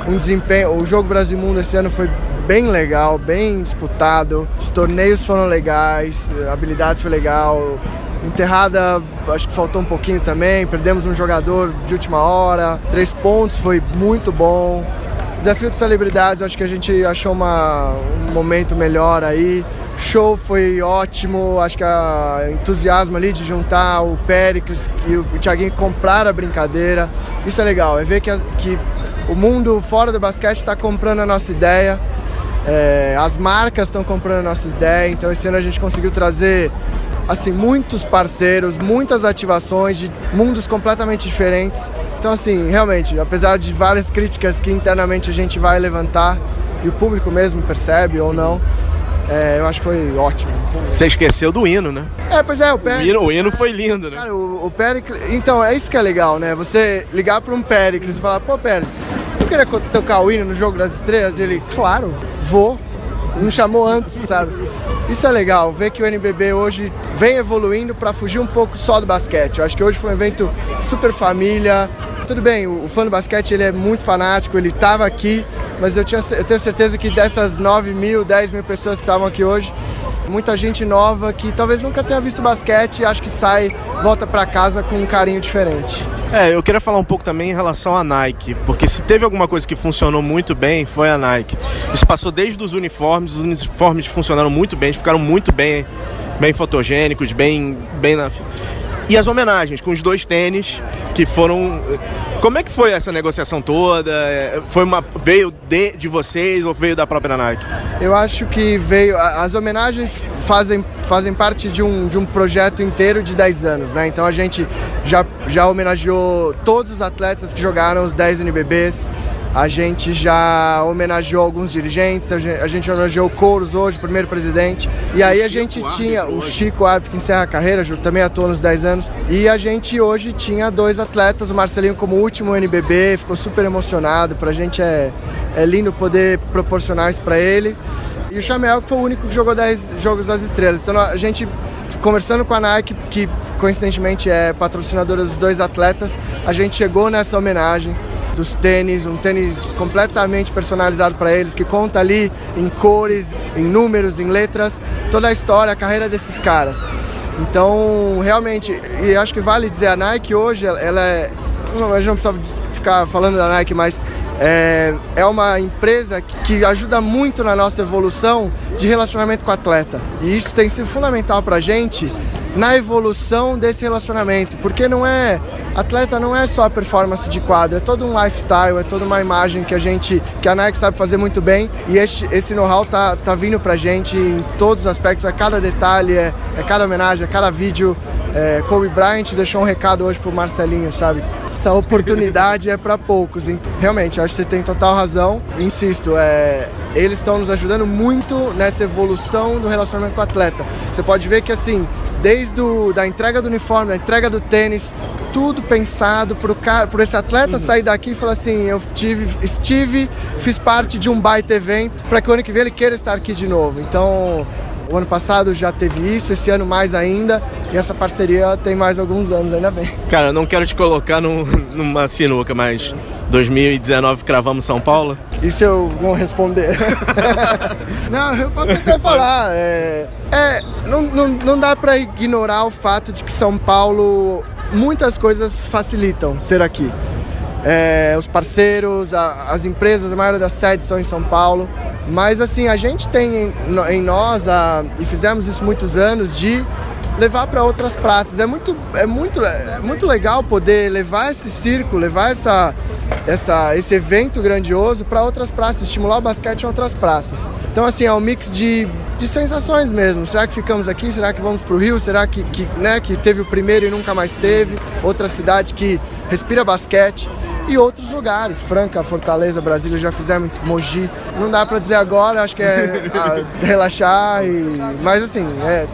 um desempenho. O jogo Brasil Mundo esse ano foi bem legal, bem disputado. Os torneios foram legais, habilidades foi legal. Enterrada, acho que faltou um pouquinho também. Perdemos um jogador de última hora. Três pontos foi muito bom. Desafio de celebridades, acho que a gente achou uma, um momento melhor aí show foi ótimo, acho que o entusiasmo ali de juntar o Pericles e o Thiaguinho comprar a brincadeira, isso é legal, é ver que, que o mundo fora do basquete está comprando a nossa ideia, é, as marcas estão comprando a nossa ideia, então esse ano a gente conseguiu trazer assim muitos parceiros, muitas ativações de mundos completamente diferentes. Então assim, realmente, apesar de várias críticas que internamente a gente vai levantar e o público mesmo percebe ou não, é, eu acho que foi ótimo. Você esqueceu do hino, né? É, pois é, o Péricles. O hino, o hino foi lindo, né? Cara, o, o Péricles. Então, é isso que é legal, né? Você ligar para um Péricles e falar: pô, Péricles, você queria tocar o hino no Jogo das Estrelas? E ele, claro, vou. Não chamou antes, sabe? Isso é legal, ver que o NBB hoje vem evoluindo para fugir um pouco só do basquete. Eu acho que hoje foi um evento super família, tudo bem, o, fã do basquete ele é muito fanático, ele estava aqui, mas eu, tinha, eu tenho certeza que dessas 9 mil, 10 mil pessoas que estavam aqui hoje, muita gente nova que talvez nunca tenha visto basquete, acho que sai, volta para casa com um carinho diferente. É, eu queria falar um pouco também em relação à Nike, porque se teve alguma coisa que funcionou muito bem, foi a Nike. Isso passou desde os uniformes, os uniformes funcionaram muito bem, ficaram muito bem, bem fotogênicos, bem, bem na... E as homenagens com os dois tênis que foram. Como é que foi essa negociação toda? Foi uma veio de, de vocês ou veio da própria Nike? Eu acho que veio. As homenagens fazem, fazem parte de um, de um projeto inteiro de 10 anos, né? Então a gente já, já homenageou todos os atletas que jogaram os 10 NBBs. A gente já homenageou alguns dirigentes, a gente, a gente homenageou o Couros hoje, primeiro presidente. E aí a gente tinha o Chico Árbitro, que encerra a carreira, também atuou nos 10 anos. E a gente hoje tinha dois atletas, o Marcelinho como último NBB, ficou super emocionado. Pra gente é, é lindo poder proporcionar isso pra ele. E o Chamel, que foi o único que jogou 10 Jogos das Estrelas. Então a gente, conversando com a Nike, que coincidentemente é patrocinadora dos dois atletas, a gente chegou nessa homenagem dos tênis, um tênis completamente personalizado para eles, que conta ali em cores, em números, em letras, toda a história, a carreira desses caras. Então, realmente, e acho que vale dizer, a Nike hoje, ela é. A gente não precisa ficar falando da Nike, mas é, é uma empresa que ajuda muito na nossa evolução de relacionamento com o atleta. E isso tem sido fundamental para a gente na evolução desse relacionamento, porque não é atleta não é só a performance de quadra, é todo um lifestyle, é toda uma imagem que a gente, que a Nike sabe fazer muito bem e esse, esse know-how tá, tá vindo pra gente em todos os aspectos, é cada detalhe, é, é cada homenagem, é cada vídeo. É, Kobe Bryant deixou um recado hoje pro Marcelinho, sabe? Essa oportunidade é para poucos. Realmente, acho que você tem total razão. Insisto, é, eles estão nos ajudando muito nessa evolução do relacionamento com o atleta. Você pode ver que assim, desde o, da entrega do uniforme, da entrega do tênis, tudo pensado por, cara, por esse atleta uhum. sair daqui e falar assim, eu tive, estive, fiz parte de um baita evento, para que o ano que vem ele queira estar aqui de novo. Então, o ano passado já teve isso, esse ano mais ainda, e essa parceria tem mais alguns anos, ainda bem. Cara, eu não quero te colocar num, numa sinuca, mas 2019 cravamos São Paulo? Isso eu vou responder. não, eu posso até falar. É, é não, não, não dá para ignorar o fato de que São Paulo, muitas coisas facilitam ser aqui. É, os parceiros, a, as empresas, a maioria das sedes são em São Paulo. Mas assim, a gente tem em, em nós, a, e fizemos isso muitos anos, de levar para outras praças. É muito, é, muito, é muito legal poder levar esse circo, levar essa, essa, esse evento grandioso para outras praças, estimular o basquete em outras praças. Então, assim, é um mix de, de sensações mesmo. Será que ficamos aqui? Será que vamos para o Rio? Será que, que, né, que teve o primeiro e nunca mais teve? Outra cidade que respira basquete e outros lugares, Franca, Fortaleza, Brasília, já fizemos Mogi. Não dá para dizer agora, acho que é a, relaxar e mas assim, é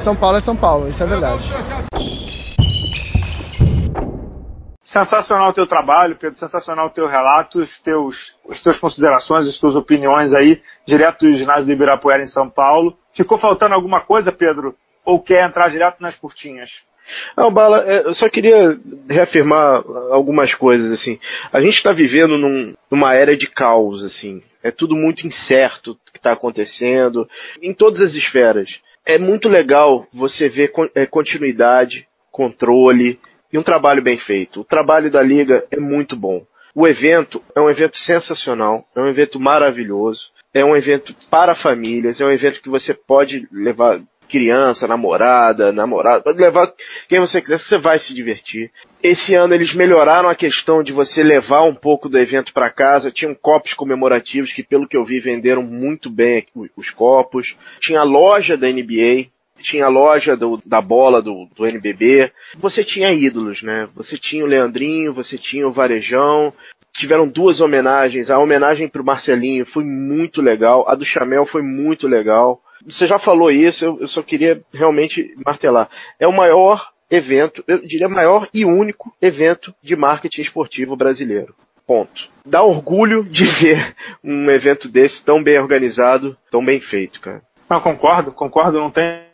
São Paulo é São Paulo, isso é verdade. Sensacional o teu trabalho, Pedro, sensacional o teu relato, os teus, as tuas considerações, as tuas opiniões aí, direto do ginásio do Ibirapuera em São Paulo. Ficou faltando alguma coisa, Pedro? Ou quer entrar direto nas curtinhas? Não, Bala, é, eu só queria reafirmar algumas coisas, assim. A gente está vivendo num, numa era de caos, assim. É tudo muito incerto que está acontecendo, em todas as esferas. É muito legal você ver é, continuidade, controle e um trabalho bem feito. O trabalho da Liga é muito bom. O evento é um evento sensacional, é um evento maravilhoso, é um evento para famílias, é um evento que você pode levar criança, namorada, namorado, pode levar quem você quiser, você vai se divertir. Esse ano eles melhoraram a questão de você levar um pouco do evento para casa. Tinham copos comemorativos que, pelo que eu vi, venderam muito bem os copos. Tinha a loja da NBA, tinha a loja do, da bola do, do NBB. Você tinha ídolos, né? Você tinha o Leandrinho, você tinha o Varejão, tiveram duas homenagens. A homenagem para o Marcelinho foi muito legal, a do Chamel foi muito legal você já falou isso, eu, eu só queria realmente martelar. É o maior evento, eu diria maior e único evento de marketing esportivo brasileiro. Ponto. Dá orgulho de ver um evento desse tão bem organizado, tão bem feito, cara. Não, concordo, concordo, não tem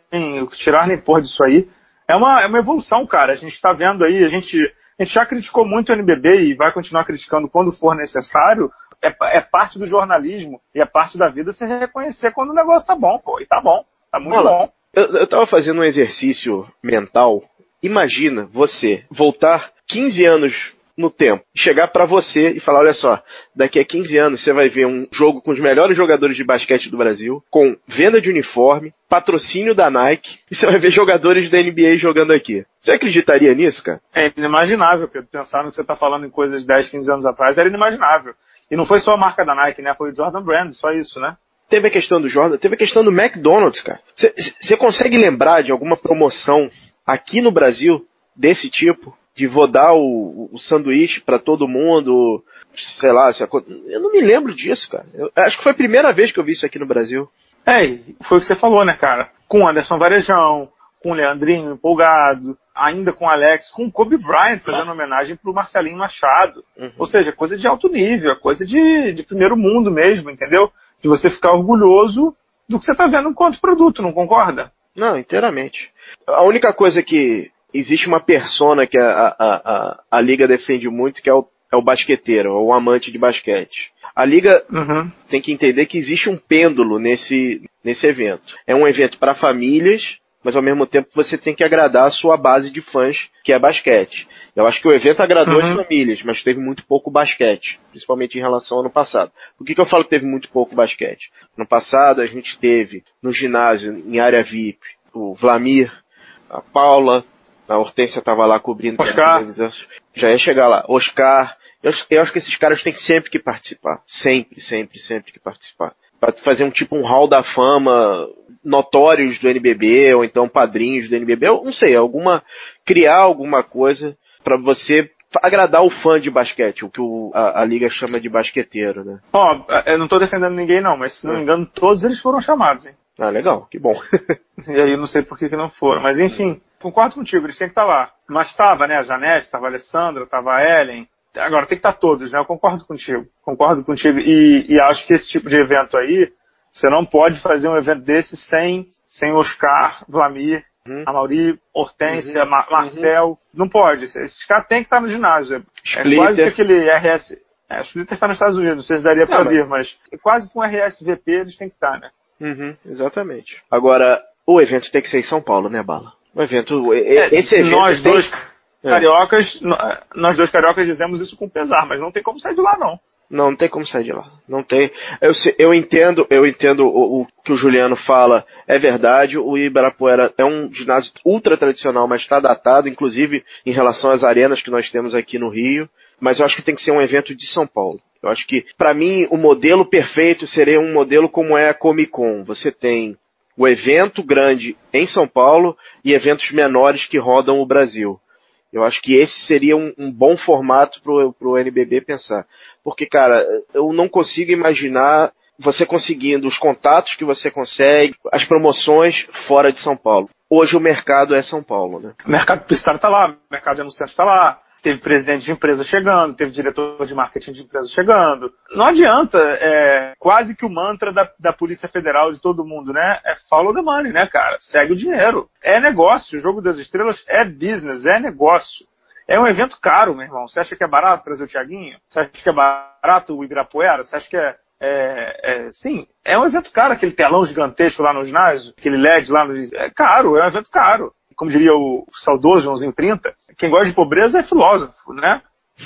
tirar nem pôr disso aí. É uma, é uma evolução, cara. A gente está vendo aí, a gente, a gente já criticou muito o NBB e vai continuar criticando quando for necessário, é, é, parte do jornalismo e é parte da vida você reconhecer quando o negócio tá bom, pô. E tá bom, tá muito Olha, bom. Eu, eu tava fazendo um exercício mental. Imagina você voltar 15 anos no tempo. Chegar para você e falar, olha só, daqui a 15 anos você vai ver um jogo com os melhores jogadores de basquete do Brasil, com venda de uniforme, patrocínio da Nike, e você vai ver jogadores da NBA jogando aqui. Você acreditaria nisso, cara? É inimaginável, Pedro. Pensar no que você está falando em coisas de 10, 15 anos atrás era inimaginável. E não foi só a marca da Nike, né? Foi o Jordan Brand, só isso, né? Teve a questão do Jordan, teve a questão do McDonald's, cara. Você consegue lembrar de alguma promoção aqui no Brasil desse tipo? De vou dar o, o sanduíche para todo mundo, sei lá, se eu não me lembro disso, cara. Eu, acho que foi a primeira vez que eu vi isso aqui no Brasil. É, foi o que você falou, né, cara? Com Anderson Varejão, com o Leandrinho empolgado, ainda com o Alex, com o Kobe Bryant fazendo homenagem pro Marcelinho Machado. Uhum. Ou seja, coisa de alto nível, coisa de, de primeiro mundo mesmo, entendeu? De você ficar orgulhoso do que você tá vendo enquanto produto, não concorda? Não, inteiramente. A única coisa que existe uma persona que a, a, a, a Liga defende muito, que é o, é o basqueteiro, o amante de basquete. A Liga uhum. tem que entender que existe um pêndulo nesse, nesse evento. É um evento para famílias, mas ao mesmo tempo você tem que agradar a sua base de fãs, que é basquete. Eu acho que o evento agradou uhum. as famílias, mas teve muito pouco basquete, principalmente em relação ao ano passado. Por que, que eu falo que teve muito pouco basquete? No passado a gente teve no ginásio, em área VIP, o Vlamir, a Paula, a Hortência estava lá cobrindo Oscar. televisão. Já ia chegar lá. Oscar. Eu, eu acho que esses caras têm sempre que participar. Sempre, sempre, sempre que participar. Pra fazer um tipo um hall da fama notórios do NBB, ou então padrinhos do NBB, eu não sei, alguma, criar alguma coisa para você agradar o fã de basquete, o que o, a, a, liga chama de basqueteiro, né? Ó, eu não tô defendendo ninguém não, mas se não me engano, todos eles foram chamados, hein? Ah, legal, que bom. e aí eu não sei por que, que não foram, mas enfim, concordo contigo, eles têm que estar lá. Mas tava, né, a Janete, tava a Alessandra, tava a Ellen, agora tem que estar todos, né? Eu concordo contigo, concordo contigo, e, e acho que esse tipo de evento aí, você não pode fazer um evento desse sem, sem Oscar, Vlamir, uhum. Mauri, Hortência, uhum. Mar Marcel. Uhum. Não pode. Esses caras têm que estar no ginásio. É quase que aquele RS. É, Splitter está nos Estados Unidos, não sei se daria para vir, mas é quase com RSVP eles têm que estar, né? Uhum, exatamente. Agora, o evento tem que ser em São Paulo, né, Bala? O evento. É, esse evento. Nós dois é. cariocas, nós dois cariocas dizemos isso com pesar, mas não tem como sair de lá, não. Não, não tem como sair de lá. Não tem. Eu, eu entendo, eu entendo o, o, que o Juliano fala, é verdade. O Ibirapuera é um ginásio ultra tradicional, mas está datado, inclusive em relação às arenas que nós temos aqui no Rio. Mas eu acho que tem que ser um evento de São Paulo. Eu acho que, para mim, o modelo perfeito seria um modelo como é a Comic Con. Você tem o evento grande em São Paulo e eventos menores que rodam o Brasil. Eu acho que esse seria um, um bom formato pro, pro NBB pensar. Porque, cara, eu não consigo imaginar você conseguindo os contatos que você consegue, as promoções fora de São Paulo. Hoje o mercado é São Paulo, né? O mercado publicitário está lá, o mercado de anunciantes está lá, teve presidente de empresa chegando, teve diretor de marketing de empresa chegando. Não adianta, é quase que o mantra da, da Polícia Federal de todo mundo, né? É follow the money, né, cara? Segue o dinheiro. É negócio, o Jogo das Estrelas é business, é negócio. É um evento caro, meu irmão. Você acha que é barato trazer o Tiaguinho? Você acha que é barato o Ibirapuera? Você acha que é, é, é, sim, é um evento caro, aquele telão gigantesco lá no ginásio, aquele LED lá no É caro, é um evento caro. Como diria o saudoso Joãozinho 30, quem gosta de pobreza é filósofo, né?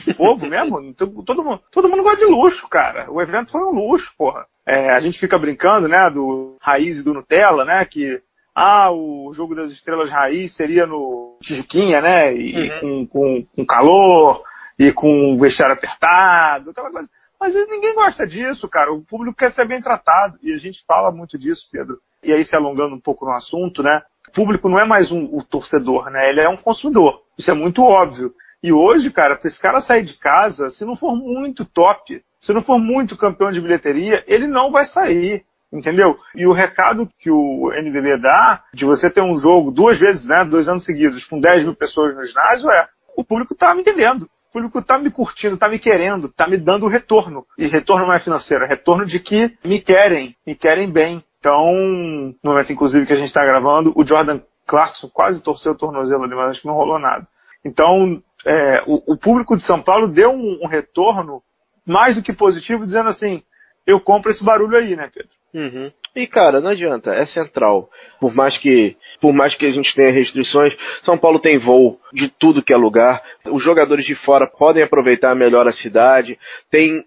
O povo mesmo, todo mundo, todo mundo gosta de luxo, cara. O evento foi um luxo, porra. É, a gente fica brincando, né, do raiz e do Nutella, né, que ah, o jogo das estrelas raiz seria no Tijuquinha, né? E uhum. com, com, com, calor e com vestiário apertado, aquela coisa. Mas ninguém gosta disso, cara. O público quer ser bem tratado. E a gente fala muito disso, Pedro. E aí, se alongando um pouco no assunto, né? O público não é mais um, torcedor, né? Ele é um consumidor. Isso é muito óbvio. E hoje, cara, para esse cara sair de casa, se não for muito top, se não for muito campeão de bilheteria, ele não vai sair. Entendeu? E o recado que o NBB dá de você ter um jogo duas vezes, né, dois anos seguidos, com 10 mil pessoas no ginásio é o público tá me entendendo. O público tá me curtindo, tá me querendo, tá me dando retorno. E retorno não é financeiro, é retorno de que me querem, me querem bem. Então, no momento inclusive que a gente está gravando, o Jordan Clarkson quase torceu o tornozelo ali, mas acho que não rolou nada. Então, é, o, o, público de São Paulo deu um, um retorno mais do que positivo, dizendo assim, eu compro esse barulho aí, né, Pedro? Uhum. E cara, não adianta, é central. Por mais que, por mais que a gente tenha restrições, São Paulo tem voo de tudo que é lugar. Os jogadores de fora podem aproveitar melhor a cidade. Tem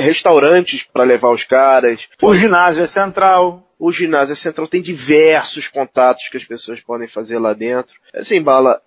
restaurantes para levar os caras. O ginásio é central. O ginásio é central tem diversos contatos que as pessoas podem fazer lá dentro. Assim, bala,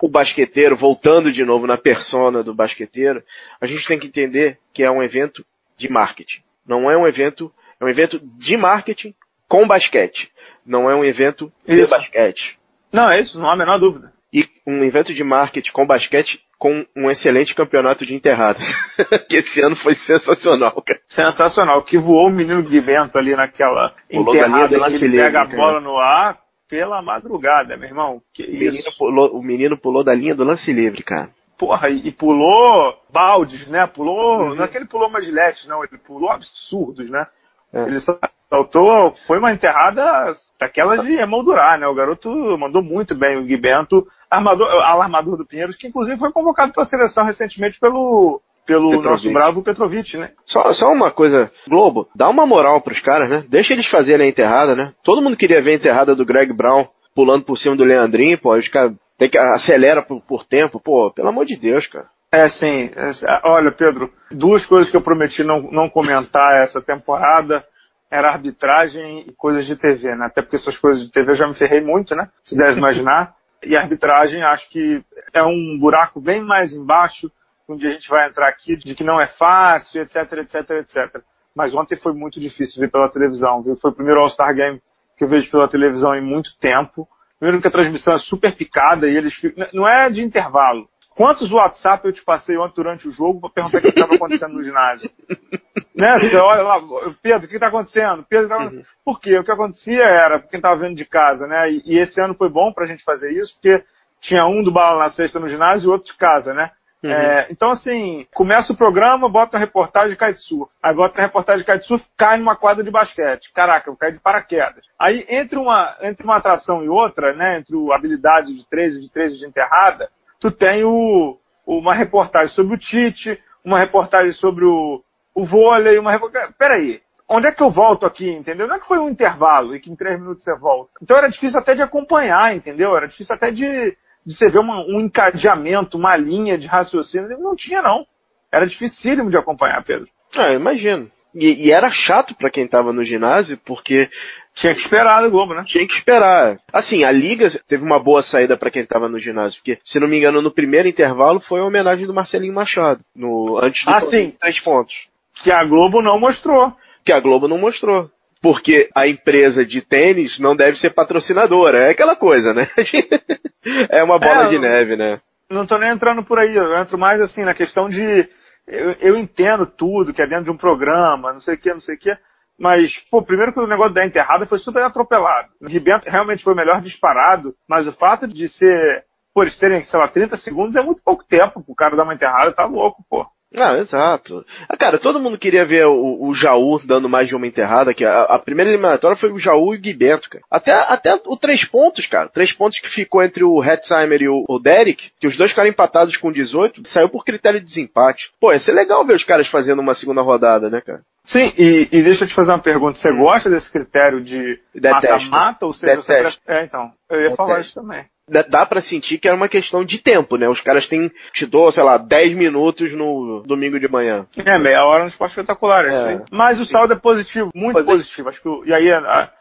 o basqueteiro, voltando de novo na persona do basqueteiro, a gente tem que entender que é um evento de marketing. Não é um evento é um evento de marketing com basquete. Não é um evento isso. de basquete. Não, é isso, não há a menor dúvida. E um evento de marketing com basquete com um excelente campeonato de enterradas. que esse ano foi sensacional, cara. Sensacional. Que voou o menino de vento ali naquela pulou enterrada que ele pega a bola no ar pela madrugada, meu irmão. Que o, menino pulou, o menino pulou da linha do lance livre, cara. Porra, e, e pulou baldes, né? Pulou. Uhum. Não é que ele pulou uma gilete, não. Ele pulou absurdos, né? É. Ele saltou, foi uma enterrada daquelas de emoldurar, né? O garoto mandou muito bem o Gui Bento, armador, alarmador do Pinheiros, que inclusive foi convocado para a seleção recentemente pelo, pelo Petrovic. nosso bravo Petrovic, né? Só, só uma coisa, Globo, dá uma moral pros caras, né? Deixa eles fazerem a enterrada, né? Todo mundo queria ver a enterrada do Greg Brown pulando por cima do Leandrinho, pô, os caras tem que acelera por, por tempo, pô, pelo amor de Deus, cara. É, sim. É, olha, Pedro, duas coisas que eu prometi não, não comentar essa temporada era arbitragem e coisas de TV, né? Até porque essas coisas de TV eu já me ferrei muito, né? Se deve imaginar. E arbitragem, acho que é um buraco bem mais embaixo, onde a gente vai entrar aqui, de que não é fácil, etc, etc, etc. Mas ontem foi muito difícil ver pela televisão, viu? Foi o primeiro All-Star Game que eu vejo pela televisão em muito tempo. Primeiro que a transmissão é super picada e eles ficam... Não é de intervalo. Quantos WhatsApp eu te passei ontem durante o jogo para perguntar o que estava acontecendo no ginásio? né? Você olha lá, Pedro, o que está acontecendo? Pedro, tá... Uhum. Por quê? O que acontecia era, quem estava vendo de casa, né? E, e esse ano foi bom para a gente fazer isso, porque tinha um do bala na sexta no ginásio e outro de casa, né? Uhum. É, então, assim, começa o programa, bota uma reportagem de surf. Aí bota uma reportagem de surf, cai numa quadra de basquete. Caraca, eu caio de paraquedas. Aí, entre uma, entre uma atração e outra, né, entre o habilidade de três e de três de enterrada, tu tem o, uma reportagem sobre o Tite, uma reportagem sobre o, o vôlei, uma reportagem... Peraí, onde é que eu volto aqui, entendeu? Não é que foi um intervalo e que em três minutos você volta. Então era difícil até de acompanhar, entendeu? Era difícil até de, de você ver uma, um encadeamento, uma linha de raciocínio. Não tinha, não. Era dificílimo de acompanhar, Pedro. Ah, imagino. E, e, era chato para quem tava no ginásio, porque tinha que esperar do Globo, né? Tinha que esperar. Assim, a Liga teve uma boa saída para quem tava no ginásio, porque, se não me engano, no primeiro intervalo foi a homenagem do Marcelinho Machado, no, antes do ah, sim. três pontos. Que a Globo não mostrou. Que a Globo não mostrou. Porque a empresa de tênis não deve ser patrocinadora. É aquela coisa, né? é uma bola é, de neve, né? Não tô nem entrando por aí. Eu entro mais assim na questão de. Eu, eu entendo tudo que é dentro de um programa, não sei o que, não sei o que. Mas, pô, primeiro que o negócio da enterrada foi super atropelado. O Ribento realmente foi melhor disparado, mas o fato de ser, por eles terem, sei lá, 30 segundos é muito pouco tempo pro cara dar uma enterrada, tá louco, pô. Ah, exato. Ah, cara, todo mundo queria ver o, o Jaú dando mais de uma enterrada, que a, a, primeira eliminatória foi o Jaú e o Guibento, cara. Até, até o três pontos, cara. Três pontos que ficou entre o Hetzheimer e o, o Derek, que os dois ficaram empatados com 18, saiu por critério de desempate. Pô, ia ser legal ver os caras fazendo uma segunda rodada, né, cara? Sim, e, e, deixa eu te fazer uma pergunta. Você gosta desse critério de mata-mata? Ou seja, Detesto. Você... É, então. Eu ia Detesto. falar isso também dá para sentir que era uma questão de tempo, né? Os caras têm, te dou, sei lá, 10 minutos no domingo de manhã. É, meia hora no esporte espetacular, é. é. Mas o saldo é positivo, muito positivo. positivo. Acho que, e aí,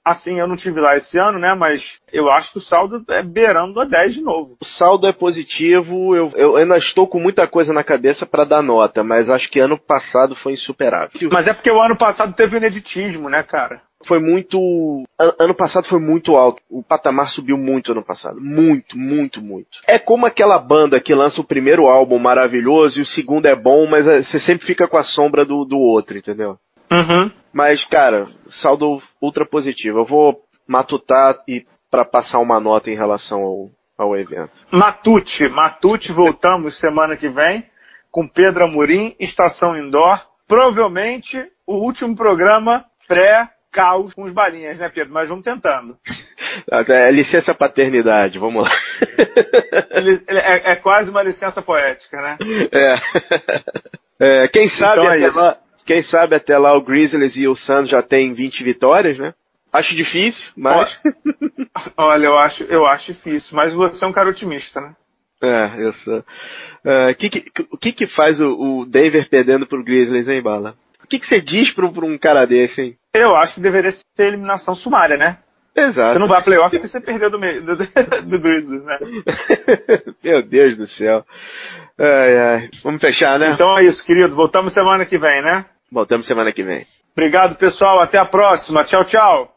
assim, eu não tive lá esse ano, né? Mas eu acho que o saldo é beirando a 10 de novo. O saldo é positivo, eu, eu ainda estou com muita coisa na cabeça para dar nota, mas acho que ano passado foi insuperável. Mas é porque o ano passado teve o ineditismo, né, cara? Foi muito. Ano passado foi muito alto. O patamar subiu muito ano passado. Muito, muito, muito. É como aquela banda que lança o primeiro álbum maravilhoso e o segundo é bom, mas é, você sempre fica com a sombra do, do outro, entendeu? Uhum. Mas, cara, saldo ultra positivo. Eu vou matutar e para passar uma nota em relação ao, ao evento. Matute, Matute, voltamos semana que vem com Pedro Amorim, Estação Indoor. Provavelmente o último programa pré caos com os balinhas, né, Pedro? Mas vamos tentando. É, licença paternidade, vamos lá. É, é, quase uma licença poética, né? É. é quem sabe então é até lá, quem sabe até lá o Grizzlies e o Suns já tem 20 vitórias, né? Acho difícil, mas. Olha, eu acho, eu acho difícil, mas você é um cara otimista, né? É, eu sou. Uh, que, que, o que que faz o, o Denver perdendo pro Grizzlies, hein, Bala? O que, que você diz pra, pra um cara desse, hein? Eu acho que deveria ser eliminação sumária, né? Exato. Você não vai a playoff porque você perdeu do, do, do Grizzlies, né? Meu Deus do céu. Ai, ai. Vamos fechar, né? Então é isso, querido. Voltamos semana que vem, né? Voltamos semana que vem. Obrigado, pessoal. Até a próxima. Tchau, tchau.